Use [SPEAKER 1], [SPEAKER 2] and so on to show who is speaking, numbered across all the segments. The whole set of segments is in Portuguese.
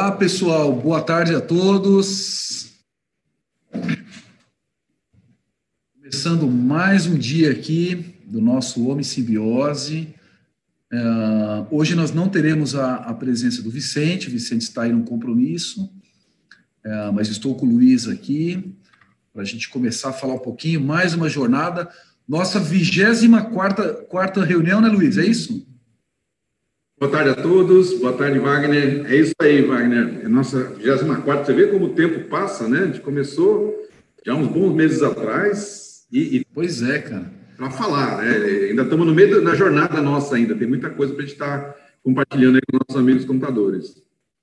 [SPEAKER 1] Olá, pessoal. Boa tarde a todos. Começando mais um dia aqui do nosso Homem Simbiose. Uh, hoje nós não teremos a, a, presença do Vicente, o Vicente está em um compromisso, uh, mas estou com o Luiz aqui para a gente começar a falar um pouquinho, mais uma jornada. Nossa 24 quarta reunião, né, Luiz? É isso?
[SPEAKER 2] Boa tarde a todos, boa tarde, Wagner. É isso aí, Wagner. É nossa 24. Você vê como o tempo passa, né? A gente começou já uns bons meses atrás.
[SPEAKER 1] E, e... Pois é, cara.
[SPEAKER 2] Para falar, né? Ainda estamos no meio da jornada nossa ainda. Tem muita coisa para a gente estar tá compartilhando aí com nossos amigos computadores.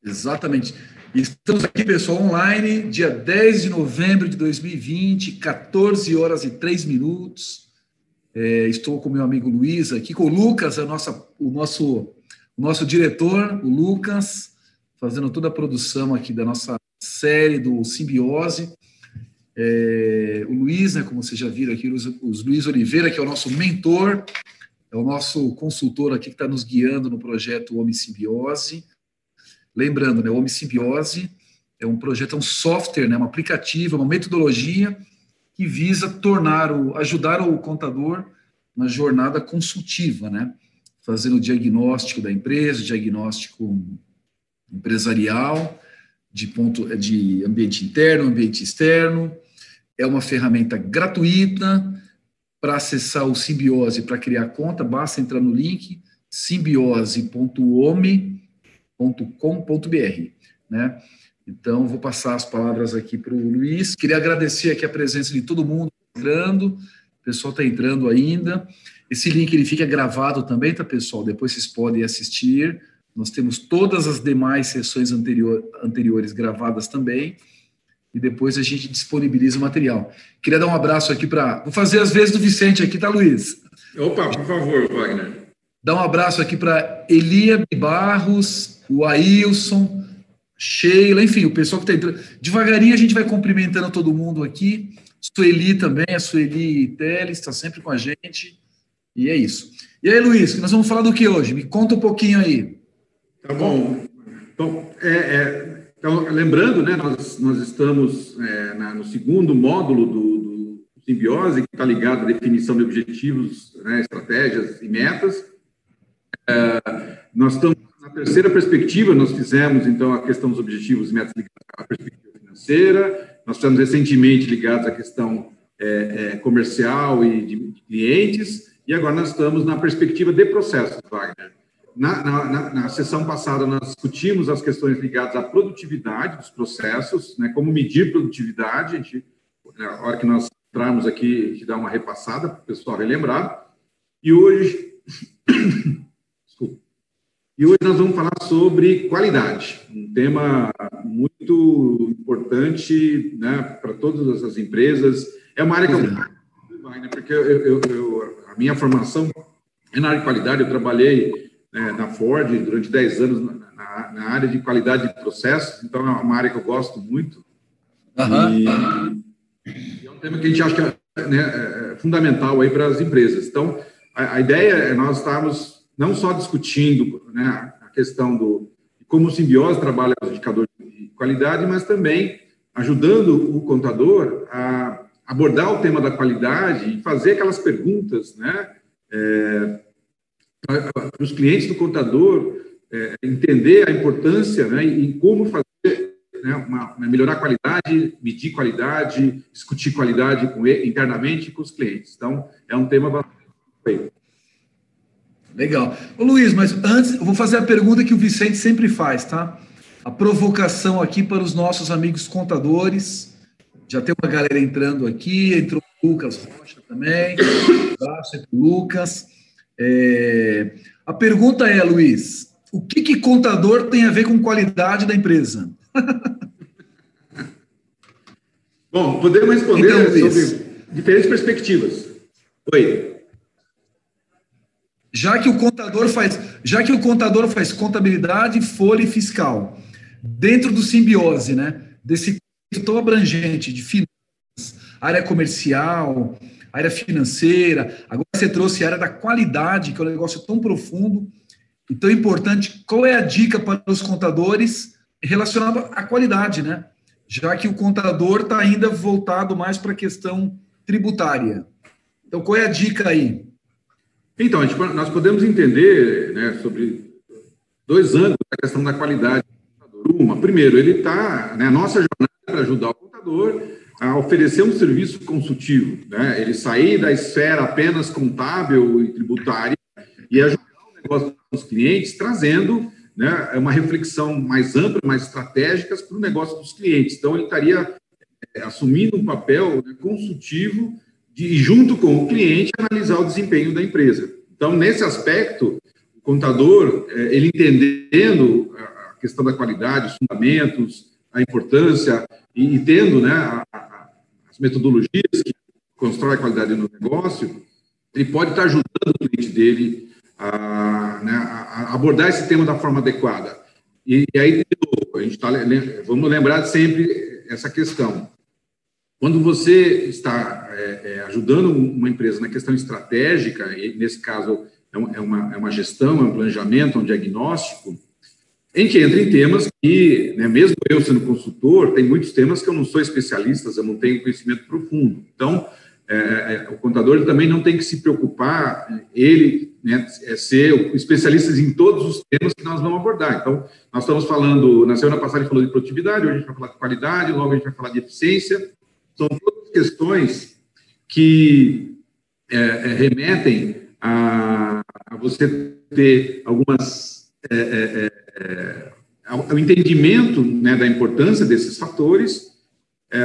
[SPEAKER 1] Exatamente. Estamos aqui, pessoal, online, dia 10 de novembro de 2020, 14 horas e 3 minutos. É, estou com meu amigo Luiz aqui, com o Lucas, a nossa, o nosso nosso diretor, o Lucas, fazendo toda a produção aqui da nossa série do Simbiose. É, o Luiz, né, como vocês já viram aqui, os Luiz Oliveira, que é o nosso mentor, é o nosso consultor aqui que está nos guiando no projeto Homem Simbiose. Lembrando, né, o Homem Simbiose é um projeto, é um software, né, um aplicativo, uma metodologia que visa tornar o, ajudar o contador na jornada consultiva, né? Fazendo o diagnóstico da empresa, diagnóstico empresarial, de ponto de ambiente interno, ambiente externo. É uma ferramenta gratuita para acessar o Simbiose para criar conta, basta entrar no link simbiose.ome.com.br, né? Então, vou passar as palavras aqui para o Luiz. Queria agradecer aqui a presença de todo mundo entrando, o pessoal está entrando ainda. Esse link ele fica gravado também, tá, pessoal? Depois vocês podem assistir. Nós temos todas as demais sessões anterior, anteriores gravadas também. E depois a gente disponibiliza o material. Queria dar um abraço aqui para. Vou fazer as vezes do Vicente aqui, tá, Luiz?
[SPEAKER 2] Opa, por favor, Wagner.
[SPEAKER 1] Dar um abraço aqui para Elia Barros, o Ailson, Sheila, enfim, o pessoal que está entrando. Devagarinho a gente vai cumprimentando todo mundo aqui. Sueli também, a Sueli Teles está sempre com a gente. E é isso. E aí, Luiz, nós vamos falar do que hoje? Me conta um pouquinho aí.
[SPEAKER 2] Tá bom. Então, é, é, então lembrando, né, nós, nós estamos é, na, no segundo módulo do, do Simbiose, que está ligado à definição de objetivos, né, estratégias e metas. É, nós estamos na terceira perspectiva, nós fizemos, então, a questão dos objetivos e metas ligados à perspectiva financeira, nós estamos recentemente ligados à questão é, é, comercial e de, de clientes, e agora nós estamos na perspectiva de processos, Wagner. Na, na, na, sessão passada, nós discutimos as questões ligadas à produtividade dos processos, né, como medir produtividade. A gente, na hora que nós entrarmos aqui, a gente dá uma repassada para o pessoal relembrar. E hoje. Desculpa. E hoje nós vamos falar sobre qualidade, um tema muito importante né, para todas as empresas. É uma área que eu. Wagner, porque eu, eu, eu minha formação é na área de qualidade, eu trabalhei né, na Ford durante 10 anos na, na, na, área de qualidade de processos, então é uma área que eu gosto muito. Uhum. E, e, é um tema que a gente acha que é, né, é, é fundamental aí para as empresas. Então, a, a, ideia é nós estarmos não só discutindo né, a questão do como o simbiose trabalha os indicadores de qualidade, mas também ajudando o contador a abordar o tema da qualidade e fazer aquelas perguntas, né, é, para os clientes do contador é, entender a importância, né, e como fazer, né, uma, melhorar a qualidade, medir qualidade, discutir qualidade com ele, internamente com os clientes. Então, é um tema bastante
[SPEAKER 1] Legal. Ô, Luiz, mas antes, eu vou fazer a pergunta que o Vicente sempre faz, tá? A provocação aqui para os nossos amigos contadores já tem uma galera entrando aqui, entrou o Lucas Rocha também. Um o Lucas. É, a pergunta é, Luiz, o que, que contador tem a ver com qualidade da empresa?
[SPEAKER 2] Bom, podemos responder então, sobre diferentes perspectivas. Oi.
[SPEAKER 1] Já que o contador faz, já que o contador faz contabilidade, folha e fiscal, dentro do simbiose, né? Desse tão abrangente de finanças, área comercial, área financeira. Agora você trouxe a área da qualidade, que é um negócio tão profundo e tão importante. Qual é a dica para os contadores relacionado à qualidade, né? Já que o contador está ainda voltado mais para a questão tributária. Então, qual é a dica aí?
[SPEAKER 2] Então, gente, nós podemos entender né, sobre dois ângulos da questão da qualidade Uma, primeiro, ele está, né, nossa jornada para ajudar o contador a oferecer um serviço consultivo, né, ele sair da esfera apenas contábil e tributária e ajudar o negócio dos clientes, trazendo né, uma reflexão mais ampla, mais estratégica para o negócio dos clientes. Então, ele estaria é, assumindo um papel né, consultivo de, junto com o cliente, analisar o desempenho da empresa. Então, nesse aspecto, o contador, é, ele entendendo a questão da qualidade, os fundamentos, a importância, e, e tendo né, a, a, as metodologias que constroem a qualidade no negócio, ele pode estar ajudando o cliente dele a, né, a abordar esse tema da forma adequada. E, e aí, a gente tá, vamos lembrar sempre essa questão. Quando você está é, é, ajudando uma empresa na questão estratégica, e nesse caso é uma, é uma gestão, é um planejamento, é um diagnóstico, a gente entra em temas que, né, mesmo eu sendo consultor, tem muitos temas que eu não sou especialista, eu não tenho conhecimento profundo. Então, é, é, o contador também não tem que se preocupar, ele né, é ser especialista em todos os temas que nós vamos abordar. Então, nós estamos falando, na semana passada a gente falou de produtividade, hoje a gente vai falar de qualidade, logo a gente vai falar de eficiência, são todas questões que é, é, remetem a, a, você ter algumas. É, é, é ao entendimento né, da importância desses fatores, é,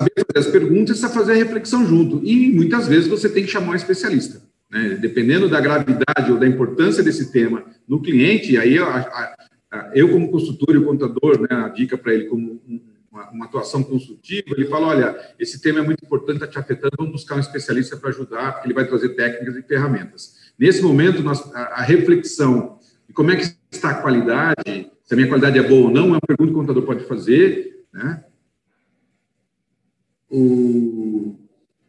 [SPEAKER 2] saber fazer as perguntas e fazer a reflexão junto. E muitas vezes você tem que chamar um especialista. Né? Dependendo da gravidade ou da importância desse tema no cliente, aí a, a, a, eu, como consultor e contador, né, a dica para ele como um, uma, uma, atuação consultiva, ele fala, olha, esse tema é muito importante, está te afetando, vamos buscar um especialista para ajudar, porque ele vai trazer técnicas e ferramentas. Nesse momento, nós, a, reflexão de como é que está a qualidade, se a minha qualidade é boa ou não, é uma pergunta que o contador pode fazer, né? O,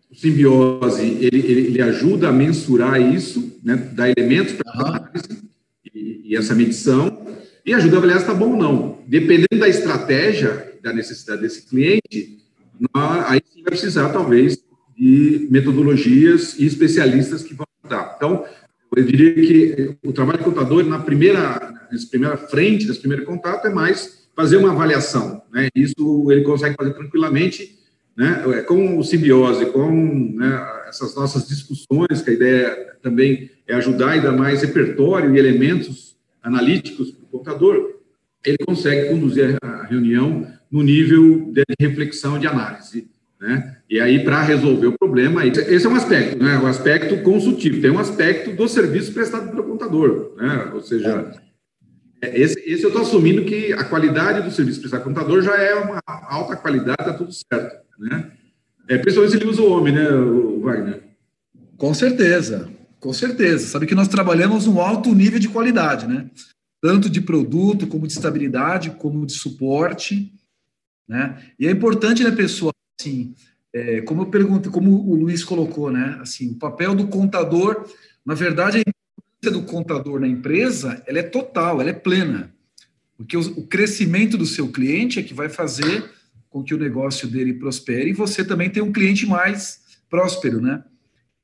[SPEAKER 2] o simbiose, ele, ele, ele, ajuda a mensurar isso, né? Dá elementos para a análise e, e essa medição, e ajuda a avaliar se está bom ou não. Dependendo da estratégia, da necessidade desse cliente, nós, aí sim vai precisar, talvez, de metodologias e especialistas que vão ajudar. Então, eu diria que o trabalho do contador, na primeira, nessa primeira frente, nesse primeiro contato, é mais fazer uma avaliação. Né? Isso ele consegue fazer tranquilamente, né? É, com o simbiose, com né, essas nossas discussões, que a ideia também é ajudar ainda mais repertório e elementos analíticos para o contador, ele consegue conduzir a reunião no nível de reflexão, de análise. Né? E aí, para resolver o problema, esse é um aspecto, né? o aspecto consultivo. Tem um aspecto do serviço prestado pelo contador, né? ou seja, é, esse, esse eu estou assumindo que a qualidade do serviço prestado pelo contador já é uma alta qualidade, está tudo certo. Né? É, principalmente se ele usa o homem, né, o Wagner?
[SPEAKER 1] Com certeza, com certeza. Sabe que nós trabalhamos um alto nível de qualidade, né? Tanto de produto, como de estabilidade, como de suporte. Né? E é importante, né, pessoal, assim, é, como eu pergunto, como o Luiz colocou, né, assim, o papel do contador, na verdade, a importância do contador na empresa, ela é total, ela é plena, porque o, o crescimento do seu cliente é que vai fazer com que o negócio dele prospere e você também tem um cliente mais próspero, né?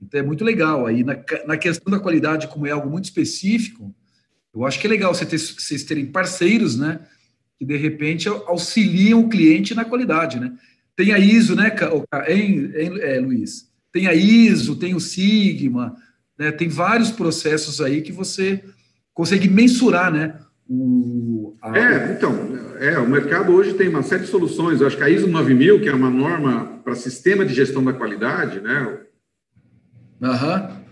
[SPEAKER 1] Então é muito legal aí na, na questão da qualidade, como é algo muito específico, eu acho que é legal você ter, vocês terem parceiros, né? que de repente auxiliam o cliente na qualidade, né? Tem a ISO, né, hein, hein, é, Luiz? Tem a ISO, tem o Sigma, né? Tem vários processos aí que você consegue mensurar, né?
[SPEAKER 2] O, a... É, então, é, o mercado hoje tem uma série de soluções. Eu acho que a ISO 9000, que é uma norma para sistema de gestão da qualidade, né?
[SPEAKER 1] Aham. Uhum.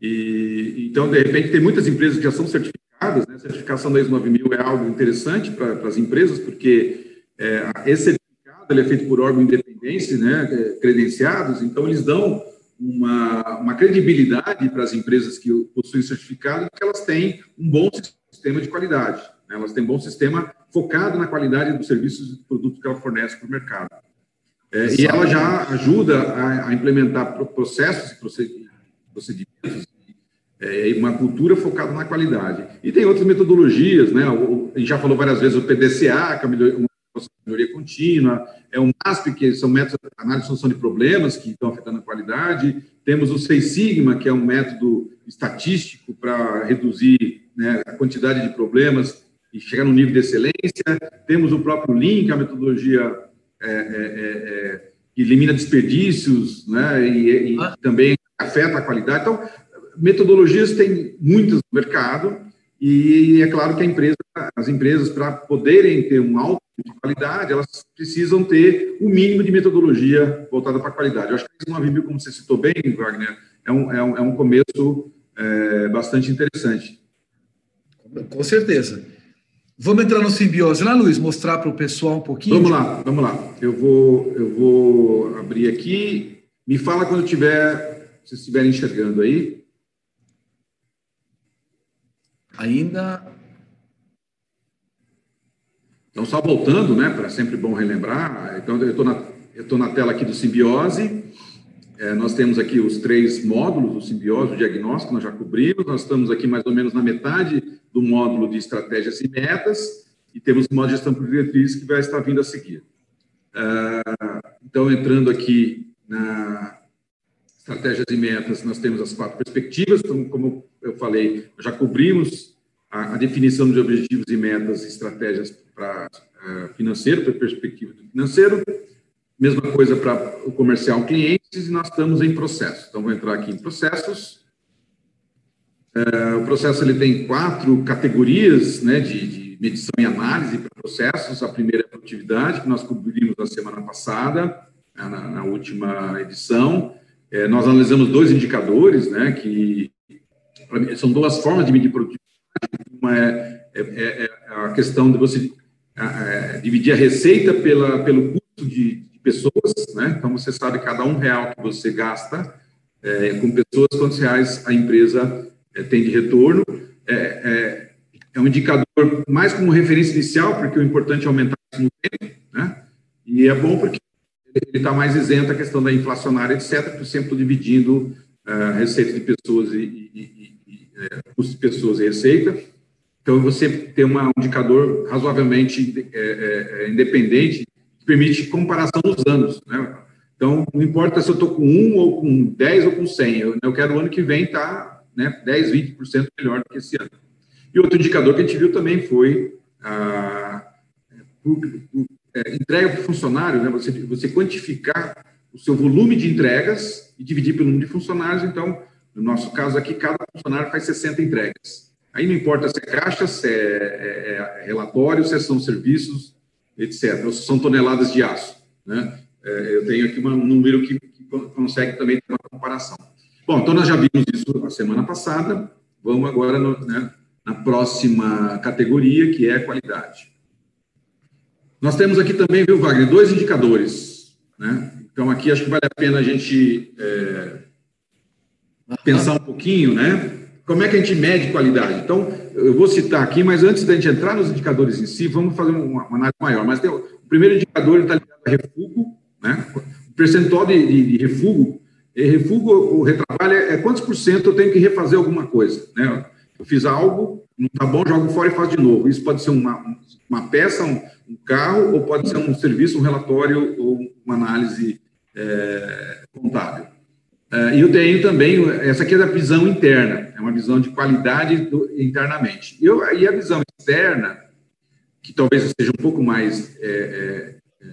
[SPEAKER 2] E, então, de repente, tem muitas empresas que já são certificadas. Né? A certificação da ISO 9000 é algo interessante para as empresas, porque é, esse ele é feito por órgãos independentes, né, é, credenciados, então eles dão uma, uma credibilidade para as empresas que possuem certificado, que elas têm um bom sistema de qualidade. Né? Elas têm um bom sistema focado na qualidade dos serviços e produtos que ela fornece para o mercado. É, e ela já ajuda a, a implementar processos e procedimentos é uma cultura focada na qualidade. E tem outras metodologias, né? A gente já falou várias vezes o PDCA, que é uma melhoria contínua, é o MASP, que são métodos de análise de solução de problemas que estão afetando a qualidade. Temos o Seis Sigma, que é um método estatístico para reduzir né, a quantidade de problemas e chegar no nível de excelência. Temos o próprio Lean, que é a metodologia é, é, é, é que elimina desperdícios né, e, e ah. também afeta a qualidade. Então, metodologias tem muitas no mercado e é claro que empresa, as empresas, para poderem ter um alto de qualidade, elas precisam ter o um mínimo de metodologia voltada para a qualidade. Eu acho que uma Vimeo, como você citou bem, Wagner, é um, é um, é um começo é, bastante interessante.
[SPEAKER 1] Com certeza. Vamos entrar no simbiose lá, Luiz, mostrar para o pessoal um pouquinho?
[SPEAKER 2] Vamos lá, vamos lá. Eu vou, eu vou abrir aqui. Me fala quando tiver, se estiverem enxergando aí.
[SPEAKER 1] Ainda.
[SPEAKER 2] Então, só voltando, né, para sempre bom relembrar. Então, eu estou na, eu na tela aqui do simbiose. É, nós temos aqui os três módulos do simbiose, o diagnóstico, nós já cobrimos. Nós estamos aqui mais ou menos na metade do módulo de estratégias e metas. E temos de gestão por diretriz que vai estar vindo a seguir. É, então, entrando aqui na estratégias e metas, nós temos as quatro perspectivas. Então, como eu falei, já cobrimos a, a definição de objetivos e metas e estratégias para uh, financeiro, para a perspectiva do financeiro. Mesma coisa para o comercial clientes e nós estamos em processo. Então, vou entrar aqui em processos. Uh, o processo ele tem quatro categorias né, de, de medição e análise para processos. A primeira é a produtividade, que nós cobrimos na semana passada, né, na, na última edição. É, nós analisamos dois indicadores, né, que são duas formas de medir produtividade. Uma é, é, é, é a questão de você é, dividir a receita pela, pelo custo de, de, pessoas, né? Então, você sabe cada um real que você gasta é, com pessoas, quantos reais a empresa tem de retorno. É, um indicador mais como referência inicial, porque o importante é aumentar isso no tempo, né? E é bom porque ele está mais isento a questão da inflacionária, etc., eu sempre dividindo a receita de pessoas e, e, é, pessoas e receita. Então, você tem um indicador razoavelmente é, é, é, independente que permite comparação nos anos. Né? Então, não importa se eu estou com 1 ou com 10 ou com 100, eu, eu quero o ano que vem estar tá, né, 10, 20% melhor do que esse ano. E outro indicador que a gente viu também foi a, a entrega para o funcionário, né, você, você quantificar o seu volume de entregas e dividir pelo número de funcionários. Então, no nosso caso aqui, cada funcionário faz 60 entregas. Aí não importa se é caixa, se é, é, é relatório, se são serviços, etc. Ou se são toneladas de aço. Né? É, eu tenho aqui um número que, que, consegue também ter uma comparação. Bom, então nós já vimos isso na semana passada. Vamos agora no, né, na próxima categoria, que é qualidade. Nós temos aqui também, viu, Wagner, dois indicadores. Né? Então, aqui acho que vale a pena a gente é, pensar um pouquinho, né? Como é que a gente mede qualidade? Então, eu vou citar aqui, mas antes da gente entrar nos indicadores em si, vamos fazer uma, uma análise maior. Mas tem, o primeiro indicador está ligado a refugo, né? O percentual de, de, de refugo, refugo, o retrabalho é, é quantos por cento eu tenho que refazer alguma coisa, né? Eu fiz algo, não está bom, jogo fora e faço de novo. Isso pode ser uma, uma peça, um, um carro, ou pode ser um serviço, um relatório ou uma análise é, contábil. Uh, e eu tenho também, essa aqui é da visão interna, é uma visão de qualidade do, internamente. Eu, e a visão externa, que talvez seja um pouco mais, é, é,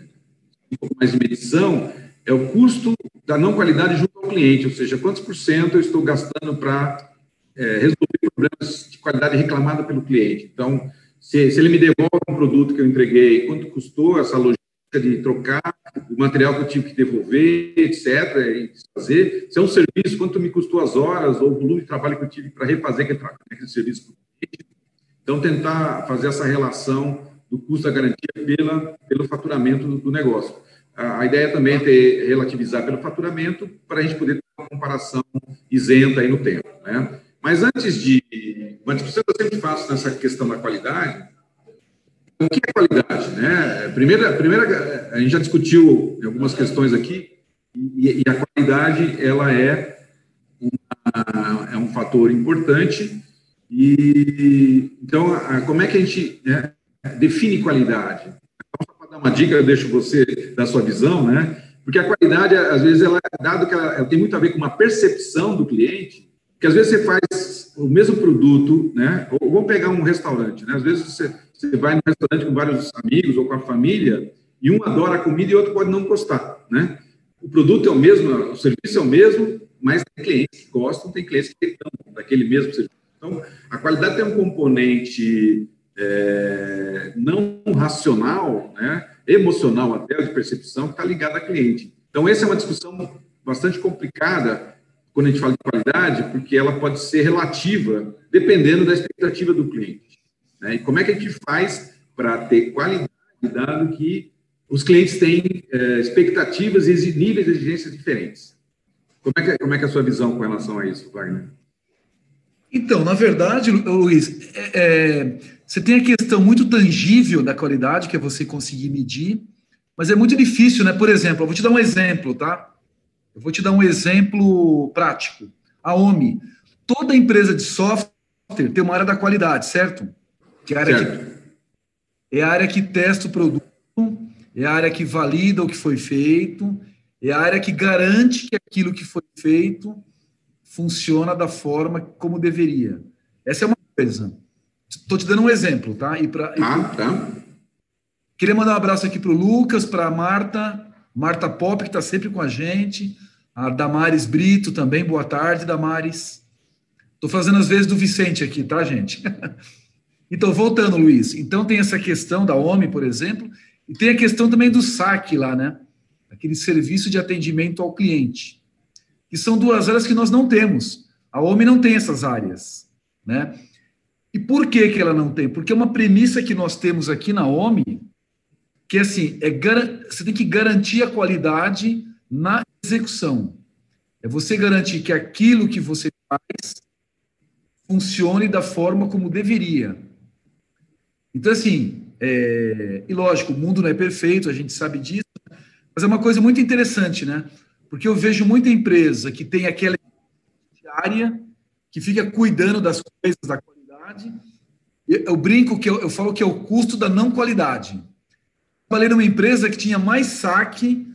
[SPEAKER 2] um pouco mais de medição, é o custo da não qualidade junto ao cliente, ou seja, quantos por cento eu estou gastando para é, resolver problemas de qualidade reclamada pelo cliente. Então, se, se ele me devolve um produto que eu entreguei, quanto custou essa logística de trocar o material que eu tive que devolver, etc., e fazer. Se é um serviço, quanto me custou as horas ou o volume de trabalho que eu tive para refazer aquele, aquele serviço. Então, tentar fazer essa relação do custo da garantia pela, pelo faturamento do, negócio. A, a, ideia também é ter, relativizar pelo faturamento para a gente poder ter uma comparação isenta aí no tempo. Né? Mas antes de... Uma eu sempre faço nessa questão da qualidade o que é qualidade? Né? Primeira, primeira, a gente já discutiu algumas questões aqui, e, e a qualidade ela é uma, é um fator importante. E então, como é que a gente né, define qualidade? Então, para dar uma dica, eu deixo você da sua visão, né? Porque a qualidade, às vezes, ela, dado que ela, ela tem muito a ver com uma percepção do cliente, que às vezes você faz o mesmo produto, né? Ou vamos pegar um restaurante, né? Às vezes você, você vai no restaurante com vários amigos ou com a família e um adora a comida e outro pode não gostar, né? O produto é o mesmo, o serviço é o mesmo, mas tem clientes que gostam, tem clientes que reclamam daquele mesmo serviço. Então, a qualidade tem um componente é, não racional, né? Emocional até, de percepção, que está ligado a cliente. Então, essa é uma discussão bastante complicada quando a gente fala de qualidade, porque ela pode ser relativa, dependendo da expectativa do cliente. Né? E como é que a gente faz para ter qualidade, dado que os clientes têm é, expectativas e níveis de exigências diferentes? Como é, que, como é que é a sua visão com relação a isso, Wagner?
[SPEAKER 1] Então, na verdade, Luiz, é, é, você tem a questão muito tangível da qualidade, que é você conseguir medir, mas é muito difícil, né? Por exemplo, eu vou te dar um exemplo, tá? Eu vou te dar um exemplo prático. A OMI. Toda empresa de software tem uma área da qualidade, certo? Que é a área, certo. Que, é a área que testa o produto, é a área que valida o que foi feito, é a área que garante que aquilo que foi feito funciona da forma como deveria. Essa é uma coisa. Estou te dando um exemplo, tá? E pra,
[SPEAKER 2] ah, tá.
[SPEAKER 1] Queria mandar um abraço aqui para o Lucas, para a Marta, Marta Pop, que está sempre com a gente. A Damares Brito também, boa tarde, Damares. Estou fazendo as vezes do Vicente aqui, tá, gente? então, voltando, Luiz. Então, tem essa questão da OMI, por exemplo, e tem a questão também do SAC lá, né? Aquele serviço de atendimento ao cliente. Que são duas áreas que nós não temos. A OMI não tem essas áreas, né? E por que, que ela não tem? Porque é uma premissa que nós temos aqui na OMI que assim, é, você tem que garantir a qualidade na execução. É você garantir que aquilo que você faz funcione da forma como deveria. Então, assim, é, e lógico, o mundo não é perfeito, a gente sabe disso, mas é uma coisa muito interessante, né? Porque eu vejo muita empresa que tem aquela área que fica cuidando das coisas da qualidade. Eu, brinco que eu, eu falo que é o custo da não qualidade trabalhei numa empresa que tinha mais saque,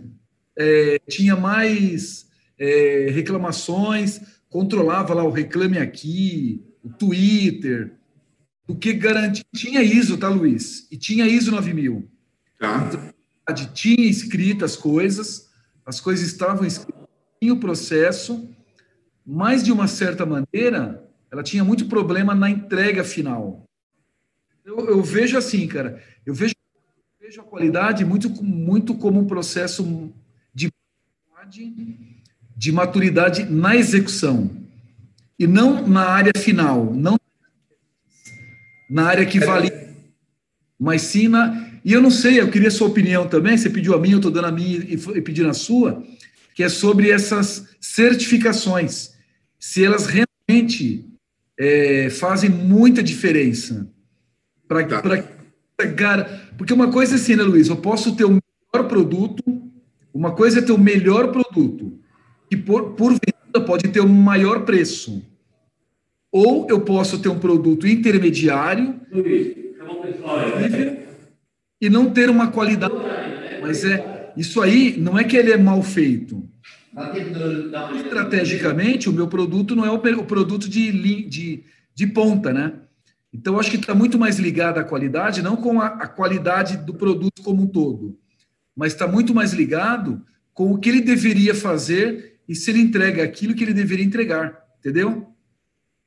[SPEAKER 1] é, tinha mais é, reclamações, controlava lá o Reclame Aqui, o Twitter, do que garantia. Tinha ISO, tá, Luiz? E tinha ISO 9000. Tá. Então, tinha escrito as coisas, as coisas estavam escritas, tinha o processo, mas de uma certa maneira, ela tinha muito problema na entrega final. Eu, eu vejo assim, cara, eu vejo vejo a qualidade muito, muito como um processo de, de maturidade na execução e não na área final, não na área que vale, mas sim na. E eu não sei, eu queria sua opinião também. Você pediu a minha, eu estou dando a minha e pedindo a sua, que é sobre essas certificações, se elas realmente é, fazem muita diferença para tá. Cara, porque uma coisa é assim, né, Luiz? Eu posso ter o melhor produto, uma coisa é ter o melhor produto, que por, por venda pode ter o maior preço. Ou eu posso ter um produto intermediário e não ter uma qualidade. Mas é isso aí não é que ele é mal feito. Estrategicamente, o meu produto não é o produto de, de, de ponta, né? Então, acho que está muito mais ligado à qualidade, não com a, a, qualidade do produto como um todo, mas está muito mais ligado com o que ele deveria fazer e se ele entrega aquilo que ele deveria entregar, entendeu?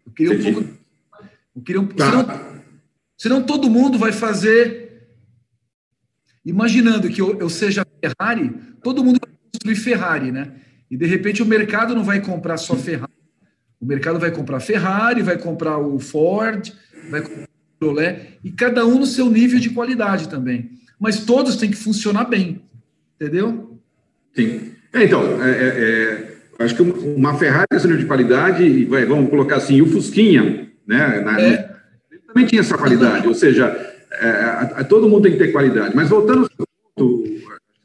[SPEAKER 1] Eu queria um pouco. Eu queria um, tá. senão, senão todo mundo vai fazer. Imaginando que eu, eu seja Ferrari, todo mundo vai construir Ferrari, né? E de repente o mercado não vai comprar só Ferrari. O mercado vai comprar Ferrari, vai comprar o Ford, vai com Chevrolet, e cada um no seu nível de qualidade também. Mas todos têm que funcionar bem, entendeu?
[SPEAKER 2] Sim. É, então, é, é, é acho que uma Ferrari é nível de qualidade, e vamos colocar assim, o Fusquinha, né? Na, é. Ele também tinha essa qualidade, ou seja, é, a, a, todo mundo tem que ter qualidade. Mas voltando ao ponto,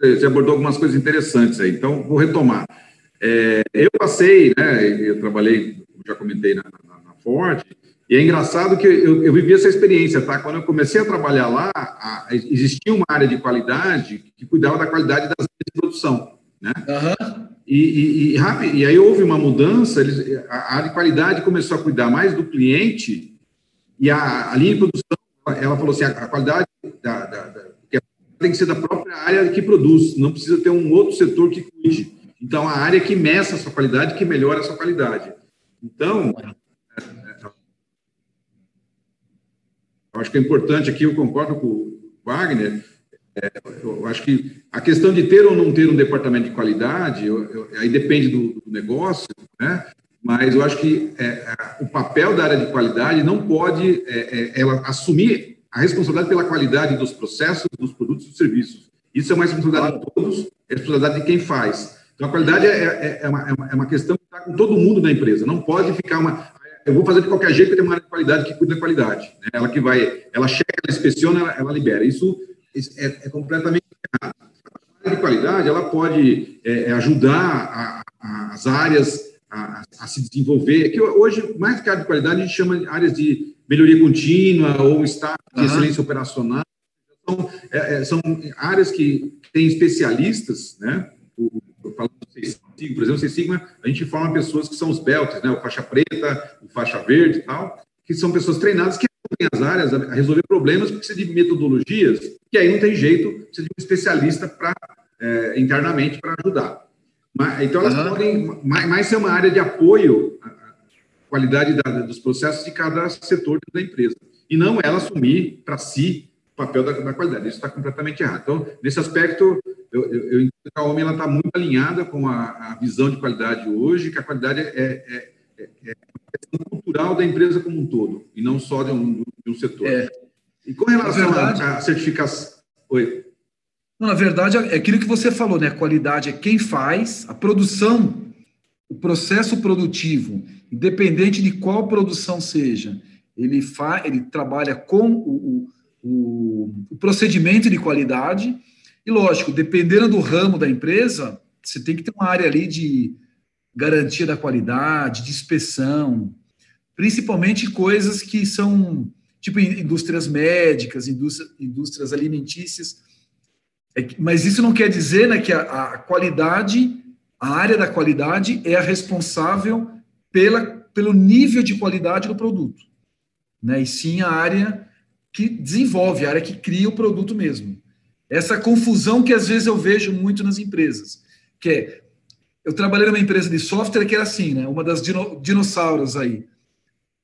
[SPEAKER 2] você abordou algumas coisas interessantes aí, então vou retomar. É, eu passei, né, eu trabalhei já comentei na, na, na Ford, e é engraçado que eu, eu, vivi essa experiência, tá? Quando eu comecei a trabalhar lá, a, existia uma área de qualidade que cuidava da qualidade das áreas de produção, né? Uhum. E, e, e, e, aí houve uma mudança, eles, a área de qualidade começou a cuidar mais do cliente e a, a linha de produção, ela falou assim, a, a qualidade da, da, da, tem que ser da própria área que produz, não precisa ter um outro setor que cuide. Então, a área que meça a sua qualidade, que melhora a sua qualidade. Então, eu acho que é importante aqui, eu concordo com o Wagner, é, eu acho que a questão de ter ou não ter um departamento de qualidade, eu, eu, aí depende do, do, negócio, né? mas eu acho que é, o papel da área de qualidade não pode é, é, ela assumir a responsabilidade pela qualidade dos processos, dos produtos e dos serviços. Isso é uma responsabilidade de todos, é responsabilidade de quem faz. Então, a qualidade é, é, é, uma, é uma questão que está com todo mundo na empresa. Não pode ficar uma. Eu vou fazer de qualquer jeito, porque tem uma área de qualidade que cuida da qualidade. Né? Ela que vai, ela checa, ela inspeciona, ela, ela libera. Isso é, é, completamente errado. A área de qualidade, ela pode é, é ajudar a, a, as áreas a, a, se desenvolver. Que hoje, mais que área de qualidade, a gente chama de áreas de melhoria contínua ou estado de uhum. excelência operacional. São, é, é, são áreas que têm especialistas, né? O, falando do Sigma, por exemplo, o Sigma, a gente forma pessoas que são os belts, né? O faixa preta, o faixa verde e tal, que são pessoas treinadas que as áreas a resolver problemas, precisa de metodologias, e aí não tem jeito, precisa de um especialista para é, internamente para ajudar. Mas, então, elas uhum. podem mais, mais ser uma área de apoio à qualidade da, dos processos de cada setor da empresa, e não ela assumir para si o papel da, da qualidade. Isso está completamente errado. Então, nesse aspecto, eu, eu, eu entendo que a OMI está muito alinhada com a, a, visão de qualidade hoje, que a qualidade é, é, é, é cultural da empresa como um todo, e não só de um, de um setor. É. E com relação à certificação... Oi.
[SPEAKER 1] Não, na verdade, é aquilo que você falou, né? A qualidade é quem faz, a produção, o processo produtivo, independente de qual produção seja, ele, fa, ele trabalha com o, o, o procedimento de qualidade, e lógico, dependendo do ramo da empresa, você tem que ter uma área ali de garantia da qualidade, de inspeção, principalmente coisas que são tipo indústrias médicas, indústrias, indústrias alimentícias. É mas isso não quer dizer né, que a, a, qualidade, a área da qualidade é a responsável pela, pelo nível de qualidade do produto, né? E sim a área que desenvolve, a área que cria o produto mesmo. Essa confusão que às vezes eu vejo muito nas empresas, que é, eu trabalhei numa empresa de software que era assim, né? Uma das dino, dinossauros aí.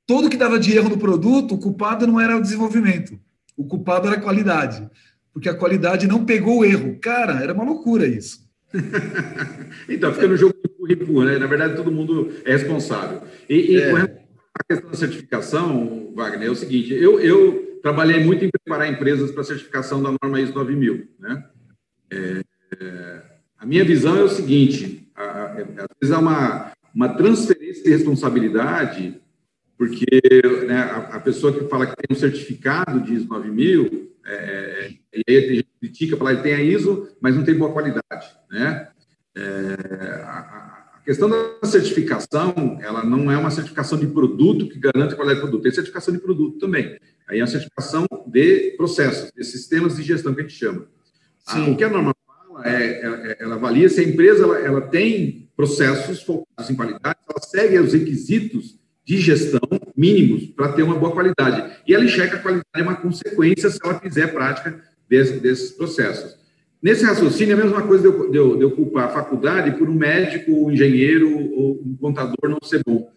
[SPEAKER 1] Tudo que dava de erro no produto, o culpado não era o desenvolvimento, o culpado era a qualidade, porque a qualidade não pegou o erro. Cara, era uma loucura isso.
[SPEAKER 2] então, fica no jogo de currículo, né? Na verdade, todo mundo é responsável. E, e é. com a questão da certificação, Wagner, é o seguinte: eu, eu trabalhei muito em preparar empresas para a certificação da norma ISO 9000. Né? É, é, a minha visão é o seguinte: às vezes há uma, uma transferência de responsabilidade, porque né, a, a, pessoa que fala que tem um certificado de ISO 9000, é, é, e aí a gente critica, fala que tem a ISO, mas não tem boa qualidade. Né? É, a, a questão da certificação, ela não é uma certificação de produto que garante a qualidade do produto, tem certificação de produto também. Aí é a certificação de processos, de sistemas de gestão que a gente chama. Ah, o que a norma fala é, é, é, ela avalia se a empresa ela, ela tem processos focados em qualidade, ela segue os requisitos de gestão mínimos para ter uma boa qualidade. E ela enxerga a qualidade é uma consequência se ela fizer prática desse, desses processos. Nesse raciocínio, é a mesma coisa de eu, de, eu, de eu, culpar a faculdade por um médico, um engenheiro ou um contador não ser bom.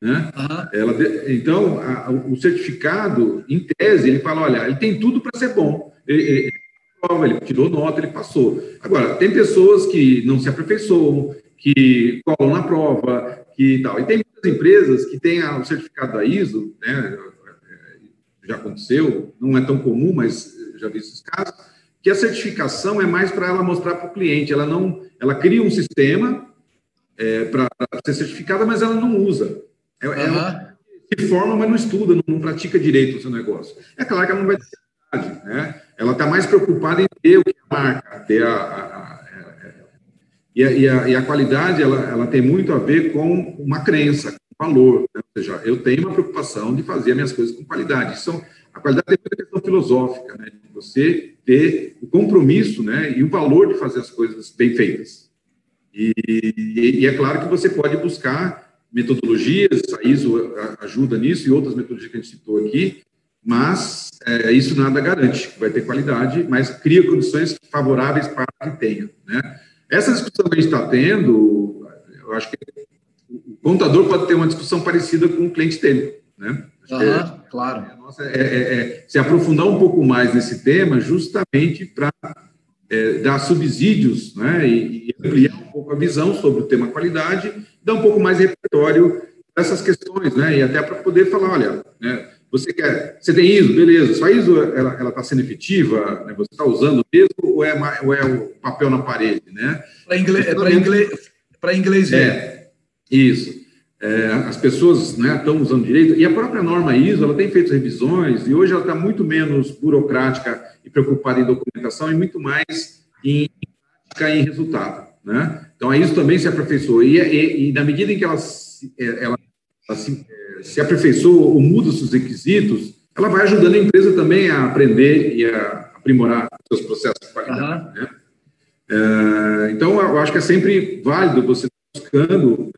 [SPEAKER 2] Né? Uhum. Ela, então, a, o certificado, em tese, ele fala: olha, ele tem tudo para ser bom. Ele, ele, ele tirou nota, ele passou. Agora, tem pessoas que não se aperfeiçoam, que colam na prova, que tal. E tem muitas empresas que têm o certificado da ISO, né? já aconteceu, não é tão comum, mas já vi esses casos que a certificação é mais para ela mostrar para o cliente. Ela não, ela cria um sistema é, para ser certificada, mas ela não usa. É, uhum. ela se forma, mas não estuda, não, não, pratica direito o seu negócio. É claro que ela não vai ter né? Ela está mais preocupada em ter o que a marca, ter a, a, a, a e, a, e, a, e a qualidade ela, ela tem muito a ver com uma crença, valor. Né? Ou seja, eu tenho uma preocupação de fazer as minhas coisas com qualidade. Isso, a qualidade é uma questão filosófica, né? De você ter o compromisso né? e o valor de fazer as coisas bem feitas. E, e, é claro que você pode buscar metodologias, a ISO ajuda nisso e outras metodologias que a gente citou aqui, mas é, isso nada garante, vai ter qualidade, mas cria condições favoráveis para que tenha. Né? Essa discussão que a gente está tendo, eu acho que o contador pode ter uma discussão parecida com o cliente dele. Né?
[SPEAKER 1] Uhum, é, claro.
[SPEAKER 2] É, é, é, se aprofundar um pouco mais nesse tema, justamente para é, dar subsídios né, e, e, ampliar um pouco a visão sobre o tema qualidade, dar um pouco mais de repertório para essas questões, né, e até para poder falar, olha, né, você quer, você tem ISO, beleza, sua ISO ela está sendo efetiva, né, você está usando mesmo ou é, ou é o papel na parede, né?
[SPEAKER 1] Para inglês, é para inglês, para inglês.
[SPEAKER 2] É, isso. É, as pessoas né, estão usando direito, e a própria norma ISO ela tem feito revisões, e hoje ela está muito menos burocrática e preocupada em documentação e muito mais em em resultado. Né? Então, a ISO também se aperfeiçoou, e, e, e na medida em que ela, é, ela, ela se, é, se aperfeiçoa ou muda os seus requisitos, ela vai ajudando a empresa também a aprender e a aprimorar seus processos de qualidade. Uhum. Né? É, então, eu acho que é sempre válido você buscando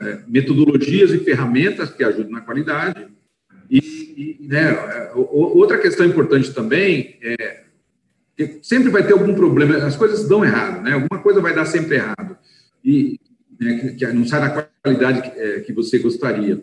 [SPEAKER 2] é, metodologias e ferramentas que ajudem na qualidade. E, e né, outra questão importante também é que sempre vai ter algum problema, as coisas dão errado, né? alguma coisa vai dar sempre errado. E né, que, não sai da qualidade que, é, que você gostaria.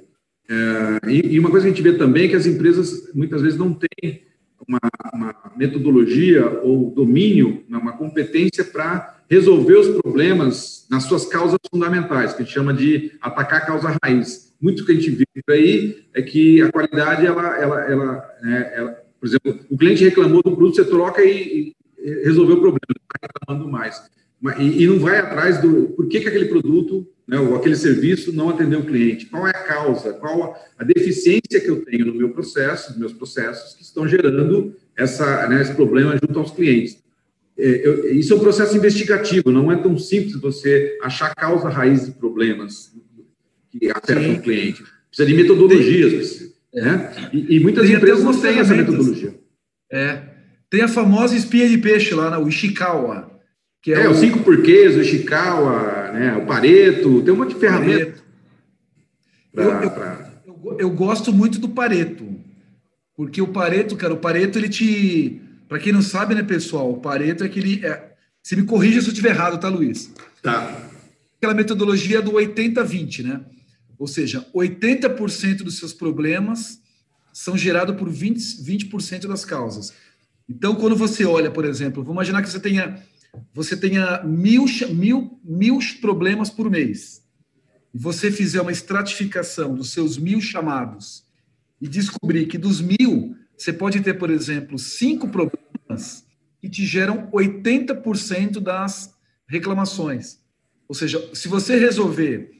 [SPEAKER 2] É, e, e, uma coisa que a gente vê também é que as empresas muitas vezes não têm uma, uma metodologia ou domínio, né, uma competência para resolver os problemas nas suas causas fundamentais, que a gente chama de atacar a causa raiz. Muito que a gente vê por aí é que a qualidade, ela, ela, ela, é, ela por exemplo, o cliente reclamou do produto, você troca e, e resolveu o problema, não está reclamando mais. E, e, não vai atrás do por que, que aquele produto né, ou aquele serviço não atendeu o cliente. Qual é a causa? Qual a deficiência que eu tenho no meu processo, nos meus processos, que estão gerando essa, né, esse problema junto aos clientes? É, eu, isso é um processo investigativo, não é tão simples você achar a causa raiz de problemas que afetam o cliente. Precisa de metodologias. Tem, né? E, e muitas tem empresas não têm essa metodologia.
[SPEAKER 1] É. Tem a famosa espinha de peixe lá, o Ishikawa.
[SPEAKER 2] Que é, é o... cinco porquês, o Ishikawa, né, o Pareto, tem um monte de ferramenta.
[SPEAKER 1] Pra, eu, eu, pra... eu, eu gosto muito do Pareto, porque o Pareto, cara, o Pareto ele te para quem não sabe, né, pessoal, o Pareto é aquele. É, se me corrija se eu estiver errado, tá, Luiz?
[SPEAKER 2] Tá.
[SPEAKER 1] Aquela metodologia do 80-20, né? Ou seja, 80% dos seus problemas são gerados por 20%, 20 das causas. Então, quando você olha, por exemplo, vamos imaginar que você tenha, você tenha mil, mil, mil problemas por mês. E você fizer uma estratificação dos seus mil chamados e descobrir que dos mil, você pode ter, por exemplo, cinco problemas que te geram 80% das reclamações. Ou seja, se você resolver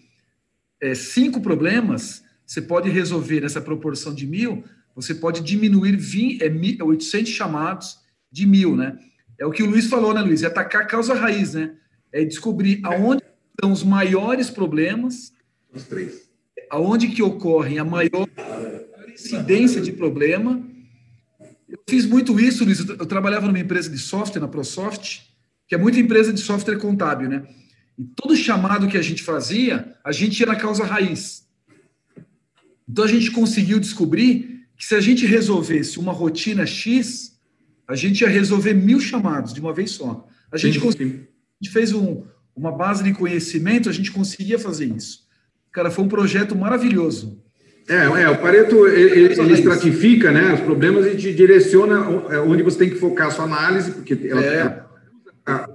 [SPEAKER 1] é, cinco problemas, você pode resolver nessa proporção de mil, você pode diminuir 20, é, 800 chamados de mil, né? É o que o Luiz falou, né, Luiz? É atacar a causa raiz, né? É descobrir aonde estão os maiores problemas,
[SPEAKER 2] os três.
[SPEAKER 1] aonde que ocorrem a maior incidência de problema eu fiz muito isso, Luiz. Eu trabalhava numa empresa de software, na ProSoft, que é muita empresa de software contábil, né? E todo chamado que a gente fazia, a gente ia na causa raiz. Então a gente conseguiu descobrir que se a gente resolvesse uma rotina X, a gente ia resolver mil chamados de uma vez só. A gente, sim, sim. a gente fez um, uma base de conhecimento, a gente conseguia fazer isso. Cara, foi um projeto maravilhoso.
[SPEAKER 2] É, é, o Pareto ele, ele estratifica né, os problemas e te direciona é, onde você tem que focar a sua análise, porque ela, é. a,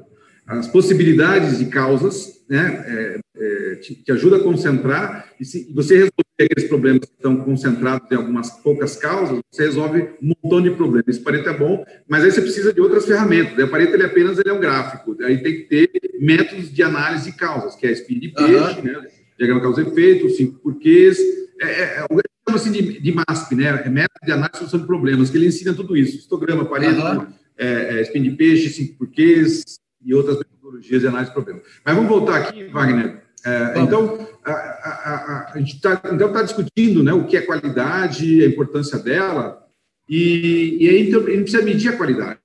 [SPEAKER 2] as possibilidades de causas, né, é, é, te, te, ajuda a concentrar, e se você resolver aqueles problemas que estão concentrados em algumas poucas causas, você resolve um montão de problemas. Esse Pareto é bom, mas aí você precisa de outras ferramentas. Né? O Pareto ele apenas ele é um gráfico, aí tem que ter métodos de análise de causas, que é a espinha de peixe, uhum. né, diagrama causa-efeito, os cinco porquês, é, é, é chama-se de, de MASP, né? É método de análise de solução de problemas, que ele ensina tudo isso. Histograma, Pareto, uhum. é, é, spin de peixe, cinco porquês e outras metodologias de análise de problemas. Mas vamos voltar aqui, Wagner, É, então, a, a, a, a gente está então tá discutindo né, o que é qualidade, a importância dela, e, e aí então, a gente precisa medir a qualidade.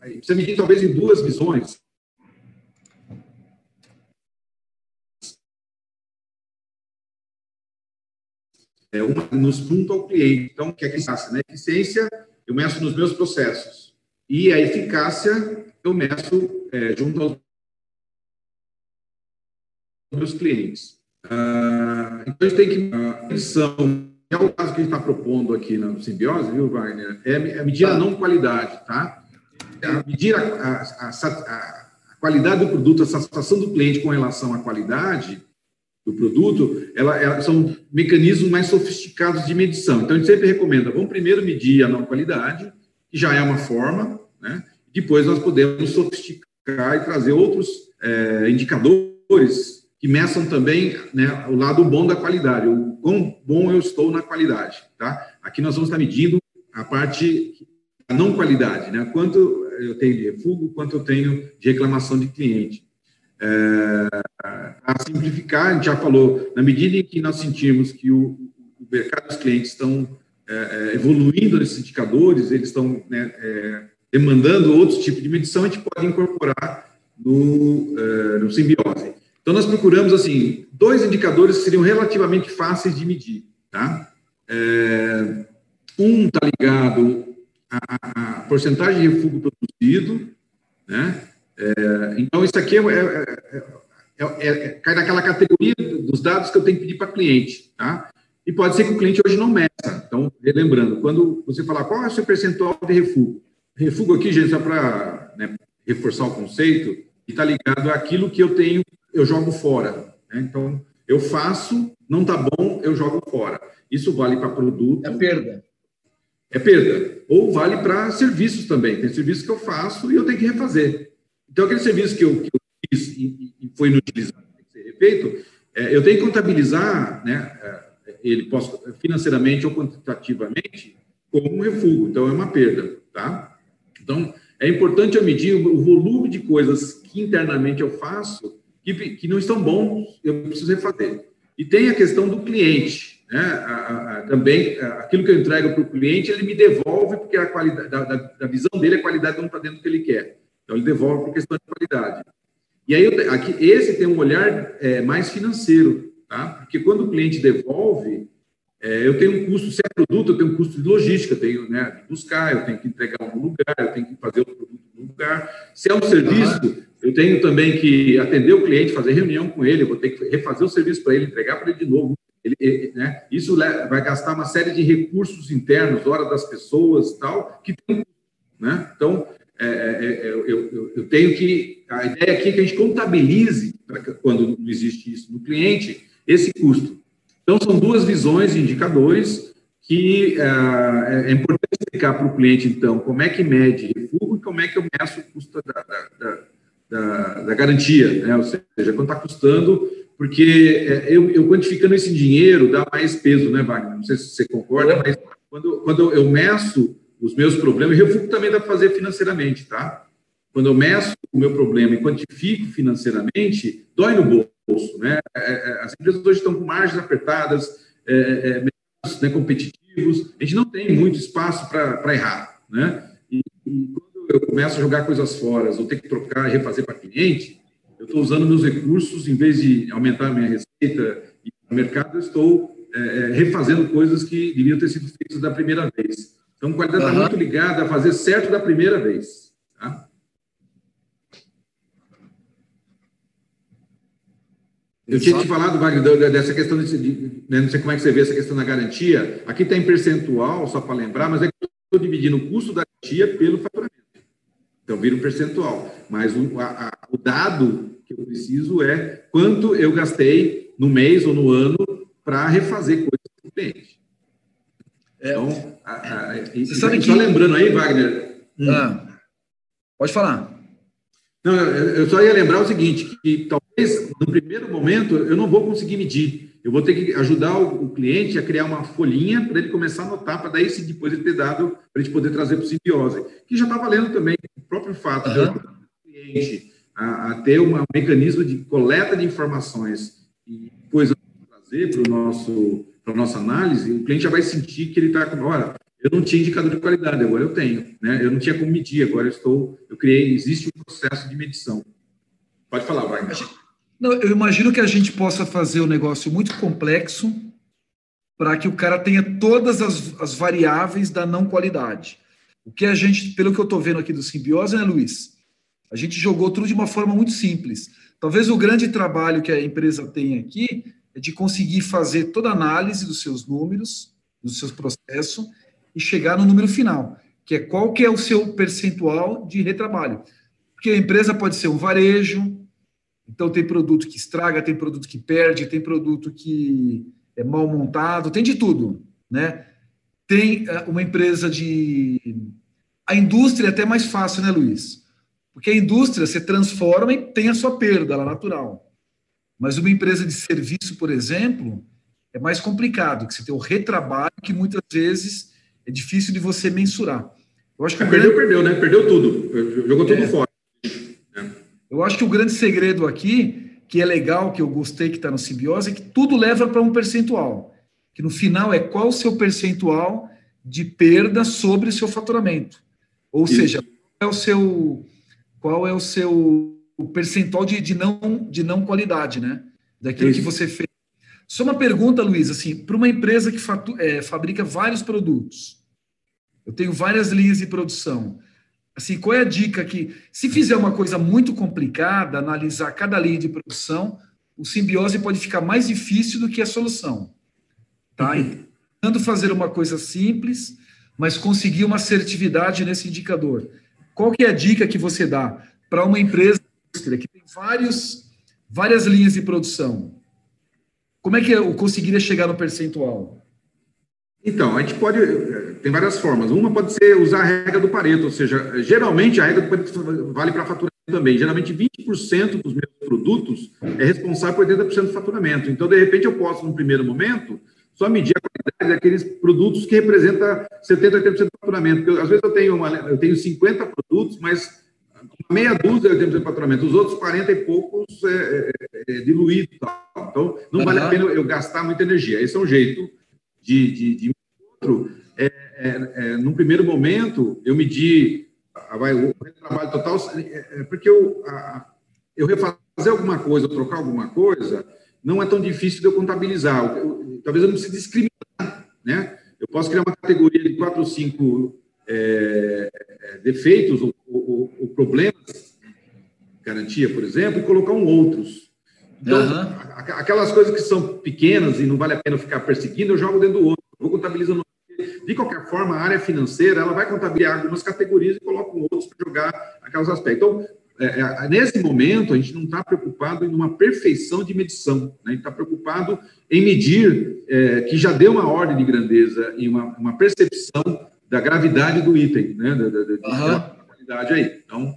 [SPEAKER 2] Precisa medir talvez em duas visões. É, uma nos ponto ao cliente. Então, o que é eficácia? Né? Eficiência, eu meço nos meus processos. E a eficácia, eu meço é, junto aos meus clientes. Ah, então, a gente tem que. A medição, é o caso que a gente está propondo aqui na simbiose, viu, Wagner? É, é medir a não qualidade, tá? É medir a, a, a, a, qualidade do produto, a satisfação do cliente com relação à qualidade do produto, ela, ela, são mecanismos mais sofisticados de medição. Então, a gente sempre recomenda, vamos primeiro medir a não qualidade, que já é uma forma, né? Depois nós podemos sofisticar e trazer outros é, indicadores que meçam também né, o lado bom da qualidade, o quão bom eu estou na qualidade, tá? Aqui nós vamos estar medindo a parte a não qualidade, né? Quanto eu tenho de refúgio, quanto eu tenho de reclamação de cliente. É, a simplificar, a gente já falou, na medida em que nós sentimos que o, o mercado dos clientes estão é, é evoluindo nesses indicadores, eles estão né, é, demandando outros tipos de medição, a gente pode incorporar no, é, no simbiose. Então, nós procuramos, assim, dois indicadores que seriam relativamente fáceis de medir, tá? É, um está ligado à, à porcentagem de refúgio produzido, né? É, então, isso aqui é, é, é, é, cai naquela categoria dos dados que eu tenho que pedir para cliente, tá? E pode ser que o cliente hoje não meça. Então, lembrando, quando você falar qual é o seu percentual de refúgio, refúgio aqui, gente, só para né, reforçar o conceito, está ligado àquilo que eu tenho, eu jogo fora. Né? Então, eu faço, não está bom, eu jogo fora. Isso vale para produto.
[SPEAKER 1] É perda.
[SPEAKER 2] É perda. Ou vale para serviços também. Tem serviços que eu faço e eu tenho que refazer. Então, aquele serviço que eu, que eu fiz e, e, foi inutilizado, tem que ser refeito, é, eu tenho que contabilizar né, é, ele posso, financeiramente ou quantitativamente como um refúgio. Então, é uma perda. Tá? Então, é importante eu medir o volume de coisas que internamente eu faço que, que não estão bons, eu preciso refazer. E tem a questão do cliente. Né? A, a, também, aquilo que eu entrego para o cliente, ele me devolve, porque a qualidade da, da, da visão dele, a qualidade não está dentro do que ele quer. Então, ele devolve por questão de qualidade. E aí, aqui, esse tem um olhar é, mais financeiro, tá? Porque quando o cliente devolve, é, eu tenho um custo, se é produto, eu tenho um custo de logística, eu tenho né, de buscar, eu tenho que entregar um lugar, eu tenho que fazer o produto no lugar. Se é um serviço, eu tenho também que atender o cliente, fazer reunião com ele, eu vou ter que refazer o serviço para ele, entregar para ele de novo. Ele, né, isso vai gastar uma série de recursos internos, hora das pessoas e tal, que tem né? Então, é, é, é eu, eu, eu, tenho que. A ideia aqui é que a gente contabilize, quando não existe isso no cliente, esse custo. Então, são duas visões de indicadores que é, é importante explicar para o cliente, então, como é que mede refúgio e como é que eu meço o custo da, da, da, da garantia, né? ou seja, quanto está custando, porque é, eu, eu quantificando esse dinheiro dá mais peso, né, Wagner? Não sei se você concorda, mas quando, quando eu meço os meus problemas, e refúgio também dá para fazer financeiramente, tá? Quando eu meço o meu problema e quantifico financeiramente, dói no bolso, né? É, é, as empresas hoje estão com margens apertadas, é, é, né, competitivos, a gente não tem muito espaço para errar, né? E, e, quando eu começo a jogar coisas fora, ou ter que trocar e refazer para cliente, eu estou usando meus recursos, em vez de aumentar a minha receita e o mercado, eu estou é, refazendo coisas que deviam ter sido feitas da primeira vez. Então, qualidade está uhum. muito ligada a fazer certo da primeira vez. Tá? Eu tinha te falado, Wagner, dessa questão, de, né, não sei como é que você vê essa questão da garantia. Aqui está em percentual, só para lembrar, mas é que eu estou dividindo o custo da garantia pelo faturamento. Então, vira um percentual. Mas o, a, a, o dado que eu preciso é quanto eu gastei no mês ou no ano para refazer coisas para o cliente. É, então, a, a, e, sabe que... só lembrando aí, Wagner.
[SPEAKER 1] Hum. Ah, pode falar.
[SPEAKER 2] Não, eu só ia lembrar o seguinte, que talvez no primeiro momento eu não vou conseguir medir. Eu vou ter que ajudar o, cliente a criar uma folhinha para ele começar a anotar, para daí sim depois ele ter dado para a gente poder trazer para o simbiose. Que já está valendo também o próprio fato uhum. do cliente a, a ter uma, um mecanismo de coleta de informações e depois trazer para o nosso para nossa análise, o cliente já vai sentir que ele está com, olha, eu não tinha indicador de qualidade, agora eu tenho, né? Eu não tinha como medir, agora eu estou, eu criei, existe um processo de medição. Pode falar, vai.
[SPEAKER 1] Não, eu imagino que a gente possa fazer um negócio muito complexo para que o cara tenha todas as, as variáveis da não qualidade. O que a gente, pelo que eu estou vendo aqui do Simbiose, né, Luiz? A gente jogou tudo de uma forma muito simples. Talvez o grande trabalho que a empresa tem aqui é de conseguir fazer toda a análise dos seus números, dos seus processos, e chegar no número final, que é qual que é o seu percentual de retrabalho. Porque a empresa pode ser um varejo, então tem produto que estraga, tem produto que perde, tem produto que é mal montado, tem de tudo, né? Tem eh, uma empresa de a indústria é até mais fácil, né, Luiz? Porque a indústria se transforma e tem a sua perda, ela é natural. Mas uma empresa de serviço, por exemplo, é mais complicado, que você tem o retrabalho que muitas vezes é difícil de você mensurar.
[SPEAKER 2] Eu acho que é, perdeu, grande... perdeu, né? Perdeu tudo, jogou tudo é. fora.
[SPEAKER 1] Eu acho que o grande segredo aqui, que é legal, que eu gostei que está no simbiose, é que tudo leva para um percentual. Que no final é qual o seu percentual de perda sobre o seu faturamento. Ou Isso. seja, qual é o seu, qual é o seu percentual de, de, não, de não qualidade, né? Daquilo Isso. que você fez. Só uma pergunta, Luiz, assim, para uma empresa que fatu, é, fabrica vários produtos, eu tenho várias linhas de produção. Assim, qual é a dica que, se fizer uma coisa muito complicada, analisar cada linha de produção, o simbiose pode ficar mais difícil do que a solução. Tá? Uhum. Tentando fazer uma coisa simples, mas conseguir uma assertividade nesse indicador. Qual que é a dica que você dá para uma empresa que tem vários, várias linhas de produção? Como é que eu conseguiria chegar no percentual?
[SPEAKER 2] Então, a gente pode. Tem várias formas. Uma pode ser usar a regra do Pareto, ou seja, geralmente a regra do Pareto vale para faturamento também. Geralmente 20% dos meus produtos é responsável por 80% do faturamento. Então, de repente, eu posso, no primeiro momento, só medir a qualidade daqueles produtos que representam 70%, 80% do faturamento. Porque, às vezes eu tenho, uma, eu tenho 50 produtos, mas meia dúzia de de faturamento, os outros 40 e poucos é, é, é diluído. Então, não uhum. vale a pena eu gastar muita energia. Esse é um jeito de, de, de outro. É, é, é, num primeiro momento, eu medi vai, o trabalho total, é, é, porque eu, a, eu refazer alguma coisa, trocar alguma coisa, não é tão difícil de eu contabilizar. Eu, talvez eu não precise discriminar, né? Eu posso criar uma categoria de quatro ou cinco é, defeitos ou, ou, ou, problemas, garantia, por exemplo, e colocar um outros. Então, uhum. aquelas coisas que são pequenas e não vale a pena ficar perseguindo, eu jogo dentro do outro. Vou contabilizando. De qualquer forma, a área financeira ela vai contabilizar algumas categorias e coloca outros para jogar aqueles aspectos. Então, é, é, nesse momento, a gente não está preocupado em uma perfeição de medição, né? a gente está preocupado em medir é, que já deu uma ordem de grandeza e uma, uma percepção da gravidade do item, né? da, da, da, uhum. qualidade aí. Então,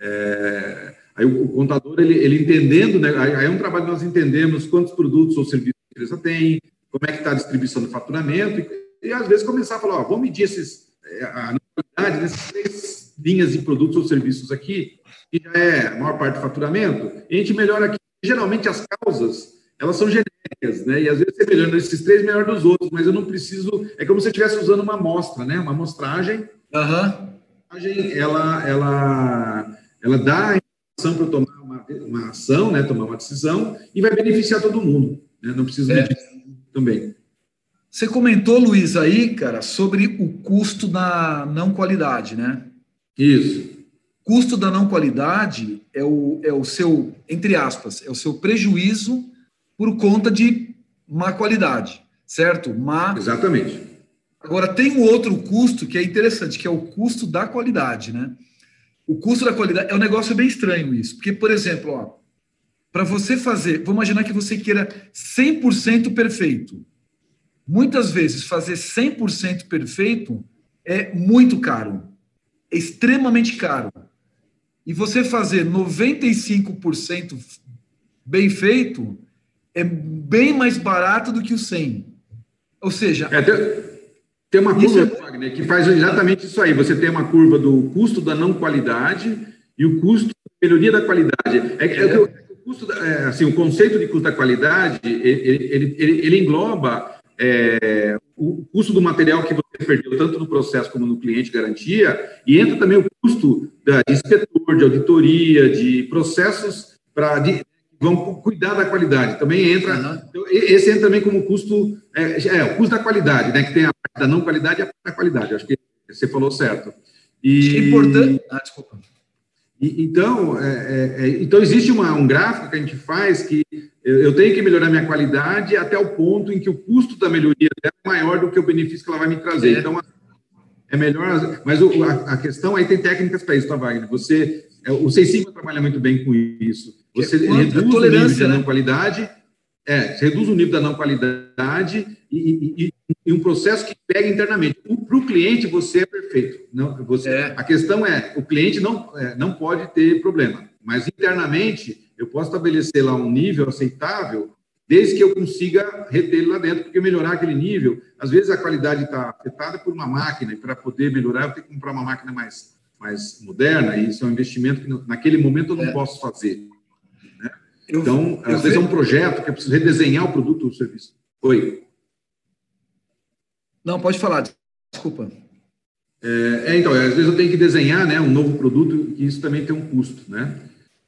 [SPEAKER 2] é, aí o, o, contador, ele, ele entendendo, né? aí é um trabalho que nós entendemos quantos produtos ou serviços a empresa tem, como é que está a distribuição do faturamento, e, às vezes começar a falar, ó, vamos medir esses, é, a qualidade dessas três linhas de produtos ou serviços aqui, que já é a maior parte do faturamento, e a gente melhora aqui. Geralmente as causas, elas são genéricas, né? E às vezes você melhora esses três melhor dos outros, mas eu não preciso. É como se você estivesse usando uma amostra, né? Uma amostragem. Aham. Uhum. Ela, ela, ela dá a informação para eu tomar uma, uma ação, né? Tomar uma decisão e vai beneficiar todo mundo. Né? Não preciso é. medir também.
[SPEAKER 1] Você comentou, Luiz, aí, cara, sobre o custo da não qualidade, né?
[SPEAKER 2] Isso.
[SPEAKER 1] Custo da não qualidade é o, é o seu, entre aspas, é o seu prejuízo por conta de má qualidade, certo? Má...
[SPEAKER 2] Exatamente.
[SPEAKER 1] Agora, tem um outro custo que é interessante, que é o custo da qualidade, né? O custo da qualidade é um negócio bem estranho isso, porque, por exemplo, ó, para você fazer, vamos imaginar que você queira 100% perfeito. Muitas vezes fazer 100% perfeito é muito caro, é extremamente caro. E você fazer 95% bem feito é bem mais barato do que o 100. Ou seja,
[SPEAKER 2] é, tem, tem, uma curva, é... Wagner, que faz exatamente isso aí. Você tem uma curva do custo da não qualidade e o custo melhoria da qualidade. É, é, é. o, custo, é, assim, o conceito de custo da qualidade, ele, ele, ele, ele engloba é, o custo do material que você perdeu, tanto no processo como no cliente garantia, e entra também o custo da, de inspetor, de auditoria, de processos para vão cuidar da qualidade. Também entra, uhum. esse entra também como custo, é, é, o custo da qualidade, né? Que tem a parte da não qualidade e a parte da qualidade. Acho que você falou certo.
[SPEAKER 1] E, importante. Ah, desculpa.
[SPEAKER 2] E, então, é, é, é, então existe uma, um gráfico que a gente faz que eu, eu, tenho que melhorar minha qualidade até o ponto em que o custo da melhoria é maior do que o benefício que ela vai me trazer. É. Então, é melhor. Mas o, a, a, questão aí tem técnicas para isso, tá, Wagner? Você, é, o Seis Sigma trabalha muito bem com isso. Você reduz o nível né? não qualidade, é, reduz o nível da não qualidade e, e, e um processo que pega internamente. Para o cliente, você é perfeito. Não, você, é. A questão é, o cliente não, é, não pode ter problema, mas internamente eu posso estabelecer lá um nível aceitável desde que eu consiga reter ele lá dentro, porque melhorar aquele nível, às vezes a qualidade está afetada por uma máquina, e para poder melhorar eu tenho que comprar uma máquina mais, mais moderna, e isso é um investimento que naquele momento eu não é. posso fazer. Né? Eu, então, eu às vezes é um projeto que eu preciso redesenhar o produto ou o serviço. Oi.
[SPEAKER 1] Não, pode falar, desculpa.
[SPEAKER 2] É, é, então, às vezes eu tenho que desenhar né, um novo produto, e isso também tem um custo, né?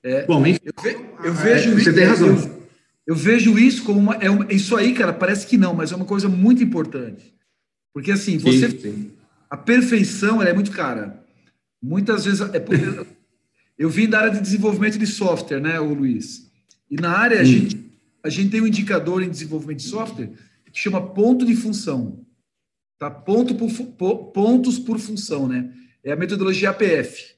[SPEAKER 1] É, Bom, enfim, eu, ve, eu vejo
[SPEAKER 2] você
[SPEAKER 1] isso,
[SPEAKER 2] tem razão. Eu,
[SPEAKER 1] eu, vejo isso como uma, é uma, isso aí, cara, parece que não, mas é uma coisa muito importante. Porque assim, você sim, sim. a perfeição é muito cara. Muitas vezes é, eu vim da área de desenvolvimento de software, né, o Luiz? E na área a gente a gente tem um indicador em desenvolvimento de software que chama ponto de função. Tá? Ponto por, pontos por função, né? É a metodologia APF.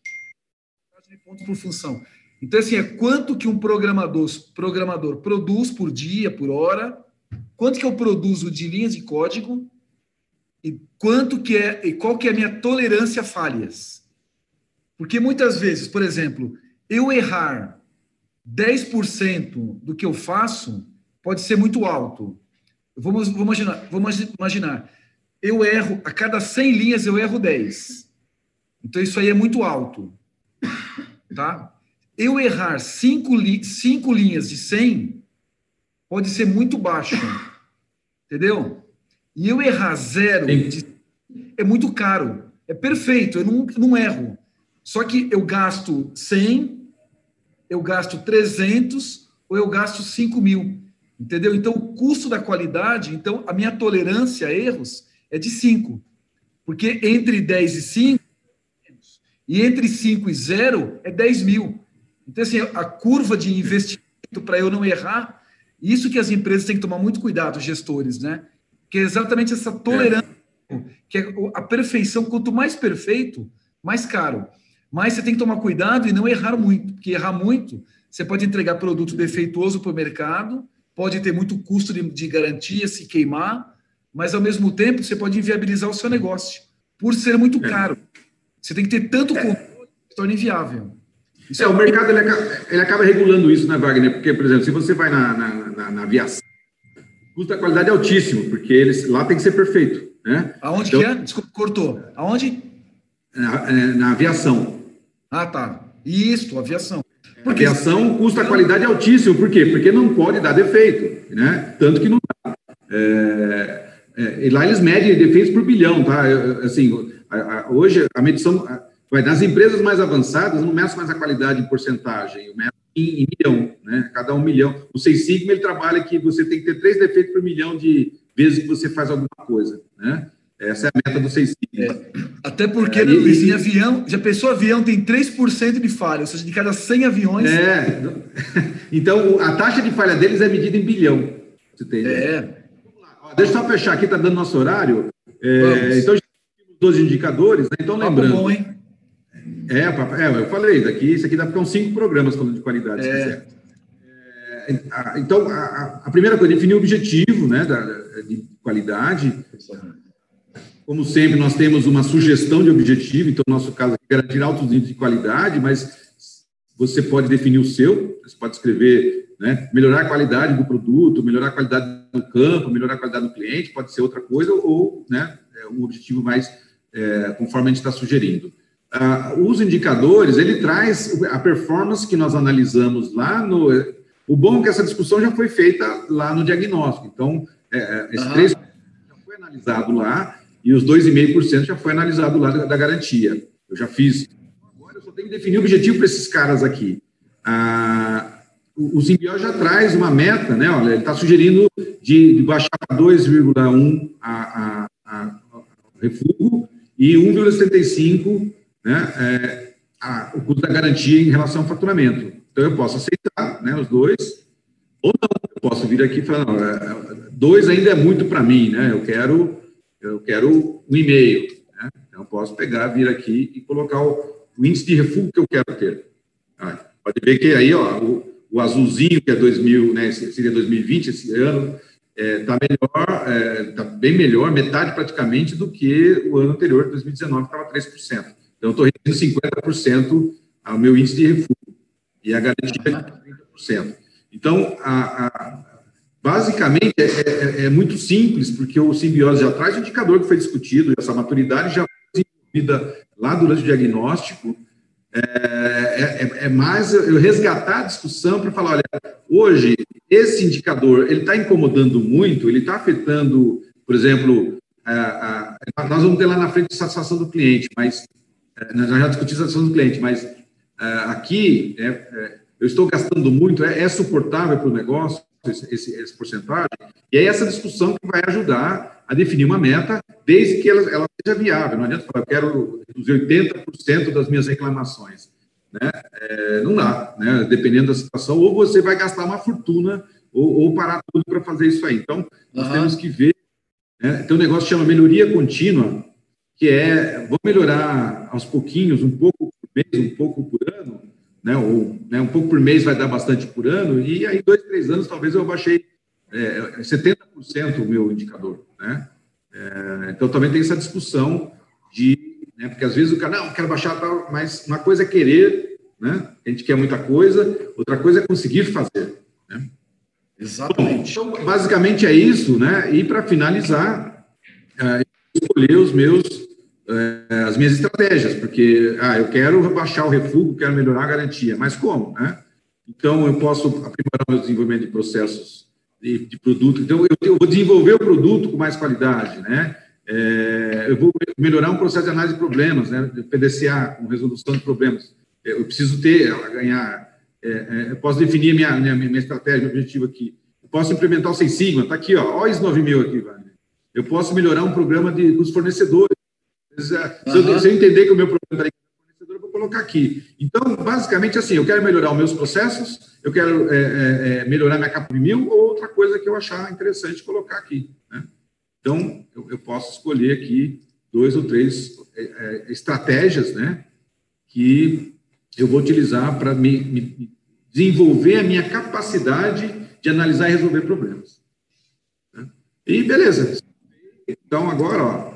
[SPEAKER 1] Pontos por função. Então, assim, é quanto que um programador, programador produz por dia, por hora, quanto que eu produzo de linhas de código e quanto que é e qual que é a minha tolerância a falhas. Porque muitas vezes, por exemplo, eu errar 10% do que eu faço pode ser muito alto. Vamos, vamos imaginar, vamos imaginar eu erro, a cada 100 linhas eu erro 10. Então isso aí é muito alto. Tá? Eu errar 5 li, cinco linhas de 100 pode ser muito baixo. Entendeu? E eu errar zero de, é muito caro. É perfeito, eu não, não erro. Só que eu gasto 100, eu gasto 300 ou eu gasto 5 mil. Entendeu? Então, o custo da qualidade, então, a minha tolerância a erros é de 5. Porque entre 10 e 5, e entre 5 e 0 é 10 mil. Então, assim, a curva de investimento para eu não errar, isso que as empresas têm que tomar muito cuidado, os gestores, né? Que é exatamente essa tolerância, é. que é a perfeição. Quanto mais perfeito, mais caro. Mas você tem que tomar cuidado e não errar muito, porque errar muito, você pode entregar produto defeituoso para o mercado, pode ter muito custo de, de garantia, se queimar, mas ao mesmo tempo você pode inviabilizar o seu negócio, por ser muito é. caro. Você tem que ter tanto controle que se torna inviável.
[SPEAKER 2] Isso é, é o mercado ele acaba, ele acaba, regulando isso, né, Wagner? Porque, por exemplo, se você vai na, na, na, na aviação, o custo da qualidade é altíssimo, porque eles, lá tem que ser perfeito. Né?
[SPEAKER 1] Aonde então, que é? Desculpa, cortou. Aonde?
[SPEAKER 2] Na, é, na aviação.
[SPEAKER 1] Ah, tá. Isso, aviação.
[SPEAKER 2] Porque aviação, o custo da qualidade é altíssimo. Por quê? Porque não pode dar defeito, né? Tanto que não dá. É, é, e lá eles medem defeitos por bilhão, tá? Assim, a, a, hoje a medição, vai nas empresas mais avançadas, não meço mais a qualidade em porcentagem, eu meço em, em, milhão, né? Cada um milhão. O Seis Sigma ele trabalha que você tem que ter três defeitos por milhão de vezes que você faz alguma coisa, né? Essa é a meta do Seis Sigma. É,
[SPEAKER 1] até porque, é, né, Luiz, em avião, já pensou avião tem 3% de falha, ou seja, de cada 100 aviões.
[SPEAKER 2] É, então a taxa de falha deles é medida em bilhão. Você tem,
[SPEAKER 1] é.
[SPEAKER 2] Deixa eu só fechar aqui, está dando nosso horário. É, então, já temos 12 indicadores, né? então lembrando. Bom, hein? É, é, eu falei, daqui, isso aqui dá para ficar uns cinco programas falando de qualidade, é. se quiser. É, então, a, a, primeira coisa, definir o objetivo né, da, de qualidade. Como sempre, nós temos uma sugestão de objetivo, então, no nosso caso, é garantir altos níveis de qualidade, mas você pode definir o seu, você pode escrever, né, melhorar a qualidade do produto, melhorar a qualidade no campo, melhorar a qualidade do cliente, pode ser outra coisa, ou né, é um objetivo mais é, conforme a gente está sugerindo. uh, os indicadores, ele traz a performance que nós analisamos lá no... O bom é que essa discussão já foi feita lá no diagnóstico. Então, é, é esse uhum. 3% já foi analisado lá e os 2,5% já foi analisado lá da, da, garantia. Eu já fiz. Agora eu só tenho que definir o objetivo para esses caras aqui. Ah, o, Simbiose já traz uma meta, né? Olha, ele está sugerindo de, de baixar para 2,1 a, a, a, refúgio e 1,75 né, é, o custo da garantia em relação ao faturamento. Então, eu posso aceitar né, os dois, ou não, eu posso vir aqui e falar, não, é, dois ainda é muito para mim, né? Eu quero, eu quero um e-mail. Né? Então, eu posso pegar, vir aqui e colocar o, o índice de refúgio que eu quero ter. Pode ver que aí, ó, o, o azulzinho, que é 2000, né, seria 2020, esse ano, está é, tá melhor, está é, tá bem melhor, metade praticamente do que o ano anterior, 2019, que estava 3%. Então, estou reduzindo 50% ao meu índice de refúgio e a garantia é 30%. Então, a, a, basicamente, é, é, é, muito simples, porque o simbiose já traz o indicador que foi discutido, essa maturidade já foi desenvolvida lá durante o diagnóstico, é, é, é, é, mais eu resgatar a discussão para falar, olha, hoje esse indicador ele está incomodando muito, ele está afetando, por exemplo, a, a, nós vamos ter lá na frente satisfação do cliente, mas é, nós já discutimos a satisfação do cliente, mas é, aqui é, eu estou gastando muito, é, suportável para o negócio esse, esse, esse porcentagem? E é essa discussão que vai ajudar a definir uma meta, desde que ela, ela seja viável. Não adianta falar, eu quero reduzir 80% das minhas reclamações. Né? É, não dá, né? dependendo da situação, ou você vai gastar uma fortuna, ou, ou parar tudo para fazer isso aí. Então, nós uhum. temos que ver. Né? Tem um negócio que chama melhoria contínua, que é, vou melhorar aos pouquinhos, um pouco por mês, um pouco por ano, né? ou né, um pouco por mês vai dar bastante por ano, e aí, dois, três anos, talvez eu baixei é, 70% o meu indicador. Né? É, então, também tem essa discussão de. Né, porque às vezes o cara, não, quero baixar tal, mas uma coisa é querer, né? a gente quer muita coisa, outra coisa é conseguir fazer. Né? Exatamente. Bom, então, basicamente é isso, né? E para finalizar, é, escolher os meus, é, as minhas estratégias, porque ah, eu quero baixar o refúgio, quero melhorar a garantia, mas como, né? Então, eu posso aprimorar o meu desenvolvimento de processos de, de produto. Então, eu, eu, vou desenvolver o produto com mais qualidade, né? É, eu vou melhorar um processo de análise de problemas, né? De PDCA, com resolução de problemas. Eu preciso ter, ganhar. É, é, eu posso definir minha, minha, minha estratégia, meu objetivo aqui. Eu posso implementar o Seis Sigma, está aqui, ó, olha os 9 mil aqui, Wagner. Eu posso melhorar um programa de, dos fornecedores. Se, eu, se eu entender que o meu problema está colocar aqui. Então, basicamente, assim, eu quero melhorar os meus processos, eu quero é, é, é melhorar minha capa de mil, ou outra coisa que eu achar interessante colocar aqui. Né? Então, eu, eu, posso escolher aqui dois ou três é, é, estratégias, né, que eu vou utilizar para me, me desenvolver a minha capacidade de analisar e resolver problemas. Né? E beleza. Então, agora, ó,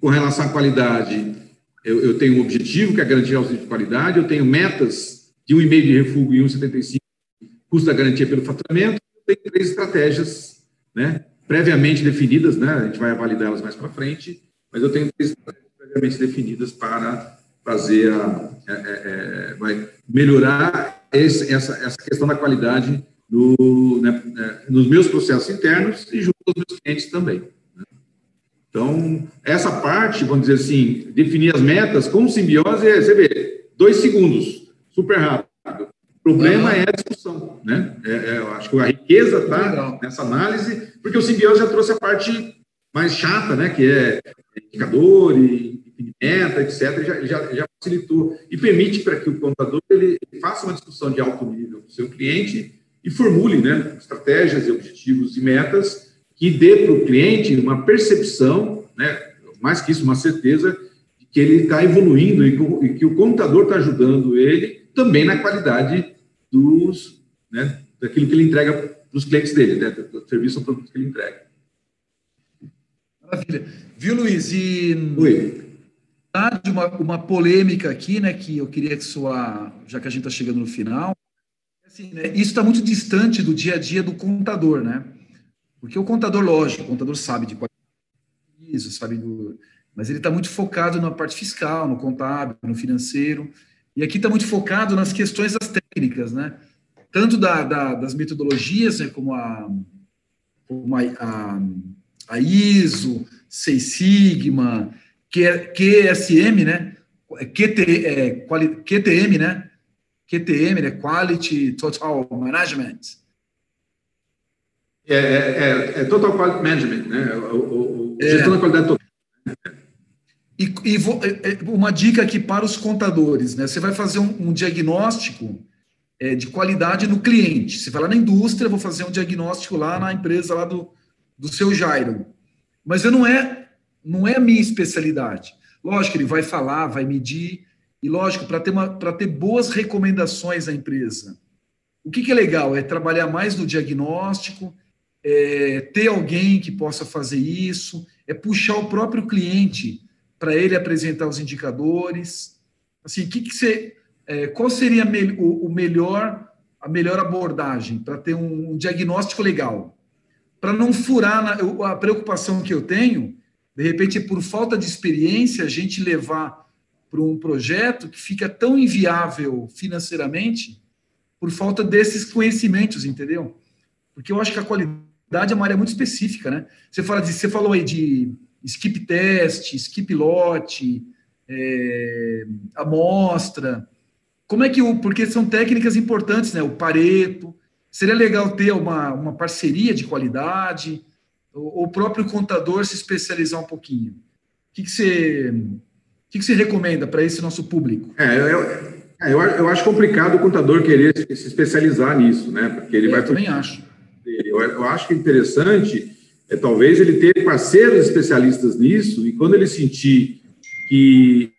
[SPEAKER 2] com relação à qualidade, eu, eu tenho um objetivo, que é garantir auxílio de qualidade, eu tenho metas de 1,5 de refúgio e 1,75 custo da garantia pelo faturamento, tenho três estratégias né, previamente definidas, né, a gente vai validar elas mais para frente, mas eu tenho três estratégias previamente definidas para fazer a, é, é, é vai melhorar esse, essa, essa questão da qualidade né, é, nos meus processos internos e junto aos meus clientes também. Então, essa parte, vamos dizer assim, definir as metas com simbiose, é, você vê, dois segundos, super rápido. O problema uhum. é a discussão, né? É, é, eu acho que a riqueza está nessa análise, porque o simbiose já trouxe a parte mais chata, né? Que é indicador e meta, etc. Já, já, já facilitou e permite para que o contador ele, ele faça uma discussão de alto nível com o seu cliente e formule, né? Estratégias e objetivos e metas que dê para o cliente uma percepção, né, mais que isso, uma certeza de que ele está evoluindo e que, o contador está ajudando ele também na qualidade dos, né, daquilo que ele entrega para os clientes dele, né, do serviço ou produto que ele entrega.
[SPEAKER 1] Maravilha. Viu, Luiz? E Oi. De uma, uma polêmica aqui, né, que eu queria que sua, já que a gente está chegando no final, assim, né, isso está muito distante do dia a dia do contador, né? Porque o contador, lógico, o contador sabe de isso, sabe do, mas ele está muito focado na parte fiscal, no contábil, no financeiro, e aqui está muito focado nas questões das técnicas, né? Tanto da, da, das metodologias, né, como a, como a, a, a ISO, Seis Sigma, QSM, né? QT, é, quali, QTM, né? QTM, né? Quality Total Management.
[SPEAKER 2] É, é, é, é Total Quality Management, né? O, o, é. gestão da qualidade total.
[SPEAKER 1] E, e vou, é, uma dica aqui para os contadores, né? Você vai fazer um, um diagnóstico é, de qualidade no cliente. Você vai lá na indústria, vou fazer um diagnóstico lá na empresa lá do, do seu Jairo. Mas eu não é, não é a minha especialidade. Lógico, ele vai falar, vai medir, e lógico, para ter, ter boas recomendações à empresa. O que, que, é legal? É trabalhar mais no diagnóstico, é, ter alguém que possa fazer isso, é puxar o próprio cliente para ele apresentar os indicadores. Assim, que que você, é, qual seria o, o, melhor, a melhor abordagem para ter um, um, diagnóstico legal? Para não furar na, a preocupação que eu tenho, de repente, por falta de experiência, a gente levar para um projeto que fica tão inviável financeiramente por falta desses conhecimentos, entendeu? Porque eu acho que a qualidade é uma área muito específica, né? Você fala de, você falou aí de skip test, skip lote, é, amostra. Como é que o. Porque são técnicas importantes, né? O Pareto. Seria legal ter uma, uma parceria de qualidade, ou o próprio contador se especializar um pouquinho. O que, que você. O que, que você recomenda para esse nosso público?
[SPEAKER 2] É, eu, eu, eu acho complicado o contador querer se especializar nisso, né? Porque ele
[SPEAKER 1] eu
[SPEAKER 2] vai.
[SPEAKER 1] Também acho.
[SPEAKER 2] Eu, eu acho que é interessante é talvez ele ter parceiros especialistas nisso e quando ele sentir que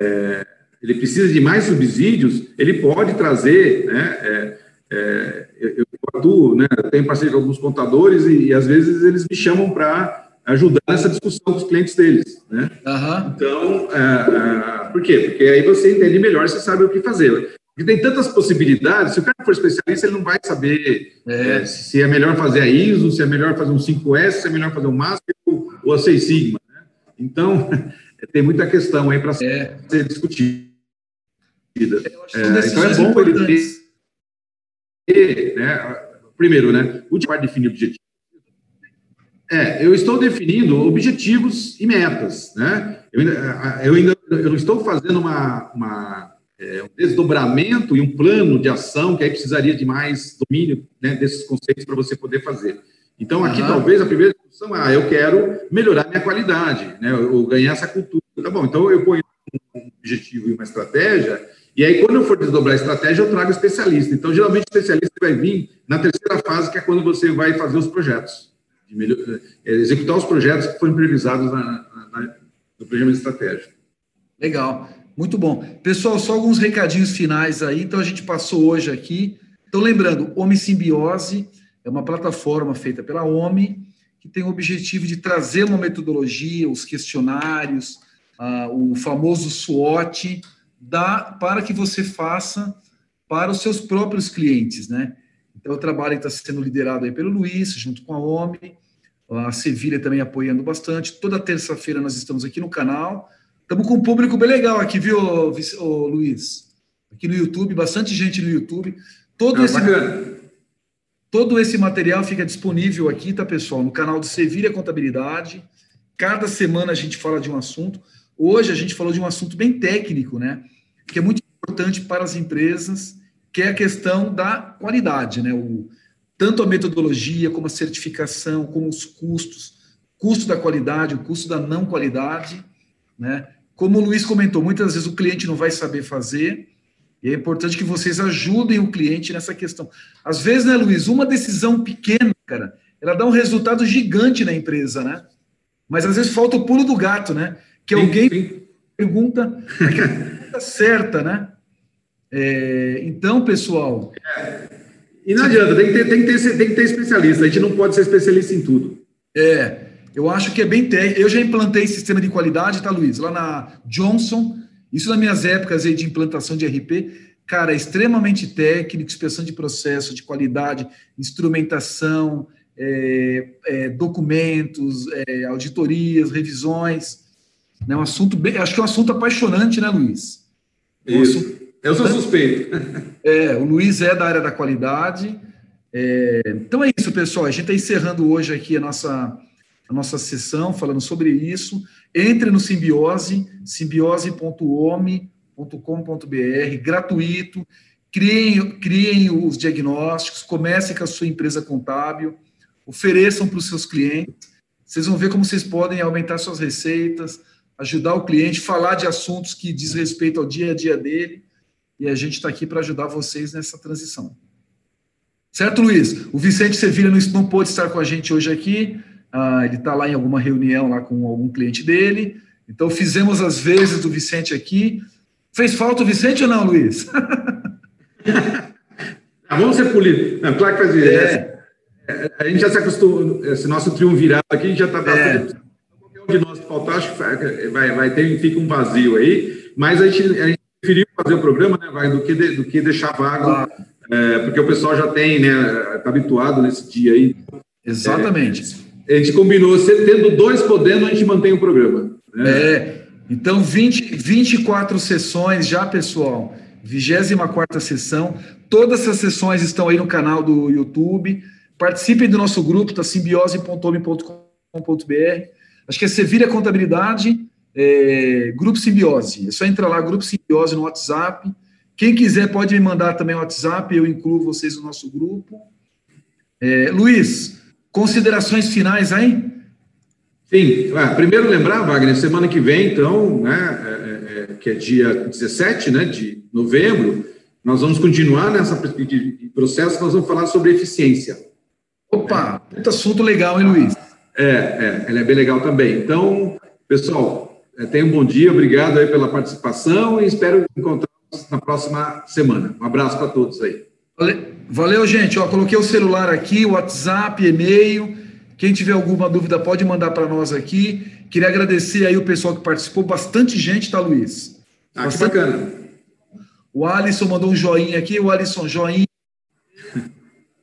[SPEAKER 2] é, ele precisa de mais subsídios, ele pode trazer, né? É, é, eu, eu atuo, né? Tenho parceria com alguns contadores e, e às vezes eles me chamam para ajudar nessa discussão com os clientes deles, né?
[SPEAKER 1] Uhum.
[SPEAKER 2] Então, é, é, por quê? Porque aí você entende melhor, você sabe o que fazer. Porque tem tantas possibilidades, se o cara for especialista, ele não vai saber é. É, se é melhor fazer a ISO, se é melhor fazer um 5S, se é melhor fazer um Master ou, a 6 Sigma. Né? Então, tem muita questão aí para é. ser discutida. É, então é bom ele ter, né, primeiro, né, o de definir objetivos. É, eu estou definindo objetivos e metas, né? Eu ainda, eu ainda eu não estou fazendo uma, uma é, um desdobramento e um plano de ação que aí precisaria de mais domínio né, desses conceitos para você poder fazer. Então, aqui uhum. talvez a primeira discussão é, ah, eu quero melhorar minha qualidade, né, ou ganhar essa cultura. Tá bom, então eu ponho um objetivo e uma estratégia, e aí quando eu for desdobrar a estratégia, eu trago especialista. Então, geralmente, o especialista vai vir na terceira fase, que é quando você vai fazer os projetos, melhor, é, executar os projetos que foram previsados na, na, na, no programa de estratégia.
[SPEAKER 1] Legal. Muito bom. Pessoal, só alguns recadinhos finais aí. Então, a gente passou hoje aqui. Então, lembrando, Homem Simbiose é uma plataforma feita pela OMI que tem o objetivo de trazer uma metodologia, os questionários, uh, o famoso SWOT, da, para que você faça para os seus próprios clientes, né? Então, o trabalho está sendo liderado aí pelo Luiz, junto com a OMI, a Sevilha também apoiando bastante. Toda terça-feira nós estamos aqui no canal Estamos com um público bem legal aqui, viu, ô, Luiz? Aqui no YouTube, bastante gente no YouTube. Todo, é, esse, todo esse material fica disponível aqui, tá, pessoal? No canal do Sevilha Contabilidade. Cada semana a gente fala de um assunto. Hoje a gente falou de um assunto bem técnico, né? Que é muito importante para as empresas, que é a questão da qualidade, né? O, tanto a metodologia, como a certificação, como os custos, custo da qualidade, o custo da não qualidade, né? Como o Luiz comentou, muitas vezes o cliente não vai saber fazer, e é importante que vocês ajudem o cliente nessa questão. Às vezes, né, Luiz, uma decisão pequena, cara, ela dá um resultado gigante na empresa, né? Mas às vezes falta o pulo do gato, né? Que sim, alguém sim. pergunta a pergunta certa, né? É, então, pessoal.
[SPEAKER 2] É. E não adianta, tem que, ter, tem, que ter, tem que ter especialista. A gente não pode ser especialista em tudo.
[SPEAKER 1] É. Eu acho que é bem técnico. Eu já implantei sistema de qualidade, tá, Luiz? Lá na Johnson, isso nas minhas épocas aí de implantação de RP, cara, é extremamente técnico, inspeção de processo, de qualidade, instrumentação, é, é, documentos, é, auditorias, revisões. né? Um assunto bem, acho que é um assunto apaixonante, né, Luiz?
[SPEAKER 2] Um Isso. Assunto, Eu sou suspeito.
[SPEAKER 1] É, o Luiz é da área da qualidade. É, então é isso, pessoal. A gente está encerrando hoje aqui a nossa, a nossa sessão falando sobre isso. Entre no Simbiose, simbiose.home.com.br, gratuito. Criem, criem os diagnósticos, comecem com a sua empresa contábil, ofereçam para os seus clientes. Vocês vão ver como vocês podem aumentar suas receitas, ajudar o cliente, falar de assuntos que diz respeito ao dia a dia dele. E a gente está aqui para ajudar vocês nessa transição. Certo, Luiz? O Vicente Sevilha não pôde estar com a gente hoje aqui. Ah, ele está lá em alguma reunião lá com algum cliente dele. Então, fizemos as vezes do Vicente aqui. Fez falta o Vicente ou não, Luiz?
[SPEAKER 2] ah, vamos ser polidos. claro que faz. É. É, a gente já se acostumou, esse nosso triunvirado aqui já está. É. Qualquer um de nós que faltar, acho que vai, vai ter, fica um vazio aí, mas a gente, a gente preferiu fazer o programa, né, vai, do que, de, do que deixar vago, é, porque o pessoal já tem, né, está habituado nesse dia aí.
[SPEAKER 1] Exatamente.
[SPEAKER 2] É, a gente combinou, tendo dois podendo, a gente mantém o programa.
[SPEAKER 1] Né? É, então 20, 24 sessões já, pessoal. 24 sessão. Todas essas sessões estão aí no canal do YouTube. Participem do nosso grupo, tá? simbiose.home.com.br. Acho que é Sevilha Contabilidade, é, Grupo Simbiose. É só entrar lá, Grupo Simbiose no WhatsApp. Quem quiser pode me mandar também o WhatsApp, eu incluo vocês no nosso grupo. É, Luiz, considerações finais aí?
[SPEAKER 2] Sim, ah, primeiro lembrar, Wagner, semana que vem, então, né, é, é, é que é dia 17 né, de novembro, nós vamos continuar nessa processo, nós vamos falar sobre eficiência.
[SPEAKER 1] Opa, muito assunto legal, hein, Luiz?
[SPEAKER 2] É, é, ela é bem legal também. Então, pessoal, é, tenha um bom dia, obrigado aí pela participação e espero encontrar na próxima semana. Um abraço para todos aí.
[SPEAKER 1] Valeu, valeu gente. Ó, coloquei o celular aqui, WhatsApp, e-mail. Quem tiver alguma dúvida pode mandar para nós aqui. Queria agradecer aí o pessoal que participou, bastante gente, tá, Luiz?
[SPEAKER 2] Ah, bastante... que bacana.
[SPEAKER 1] O Alisson mandou um joinha aqui, o Alisson, joinha.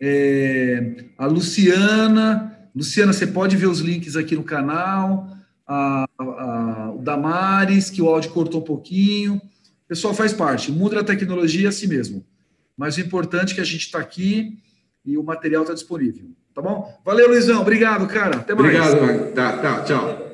[SPEAKER 1] É, a Luciana, Luciana, você pode ver os links aqui no canal. A, a, o Damares, que o áudio cortou um pouquinho. O pessoal faz parte. O mundo da tecnologia é assim mesmo. Mas o importante é que a gente está aqui e o material está disponível. Tá bom? Valeu, Luizão. Obrigado, cara. Até mais.
[SPEAKER 2] Obrigado. Tá, tá. Tchau.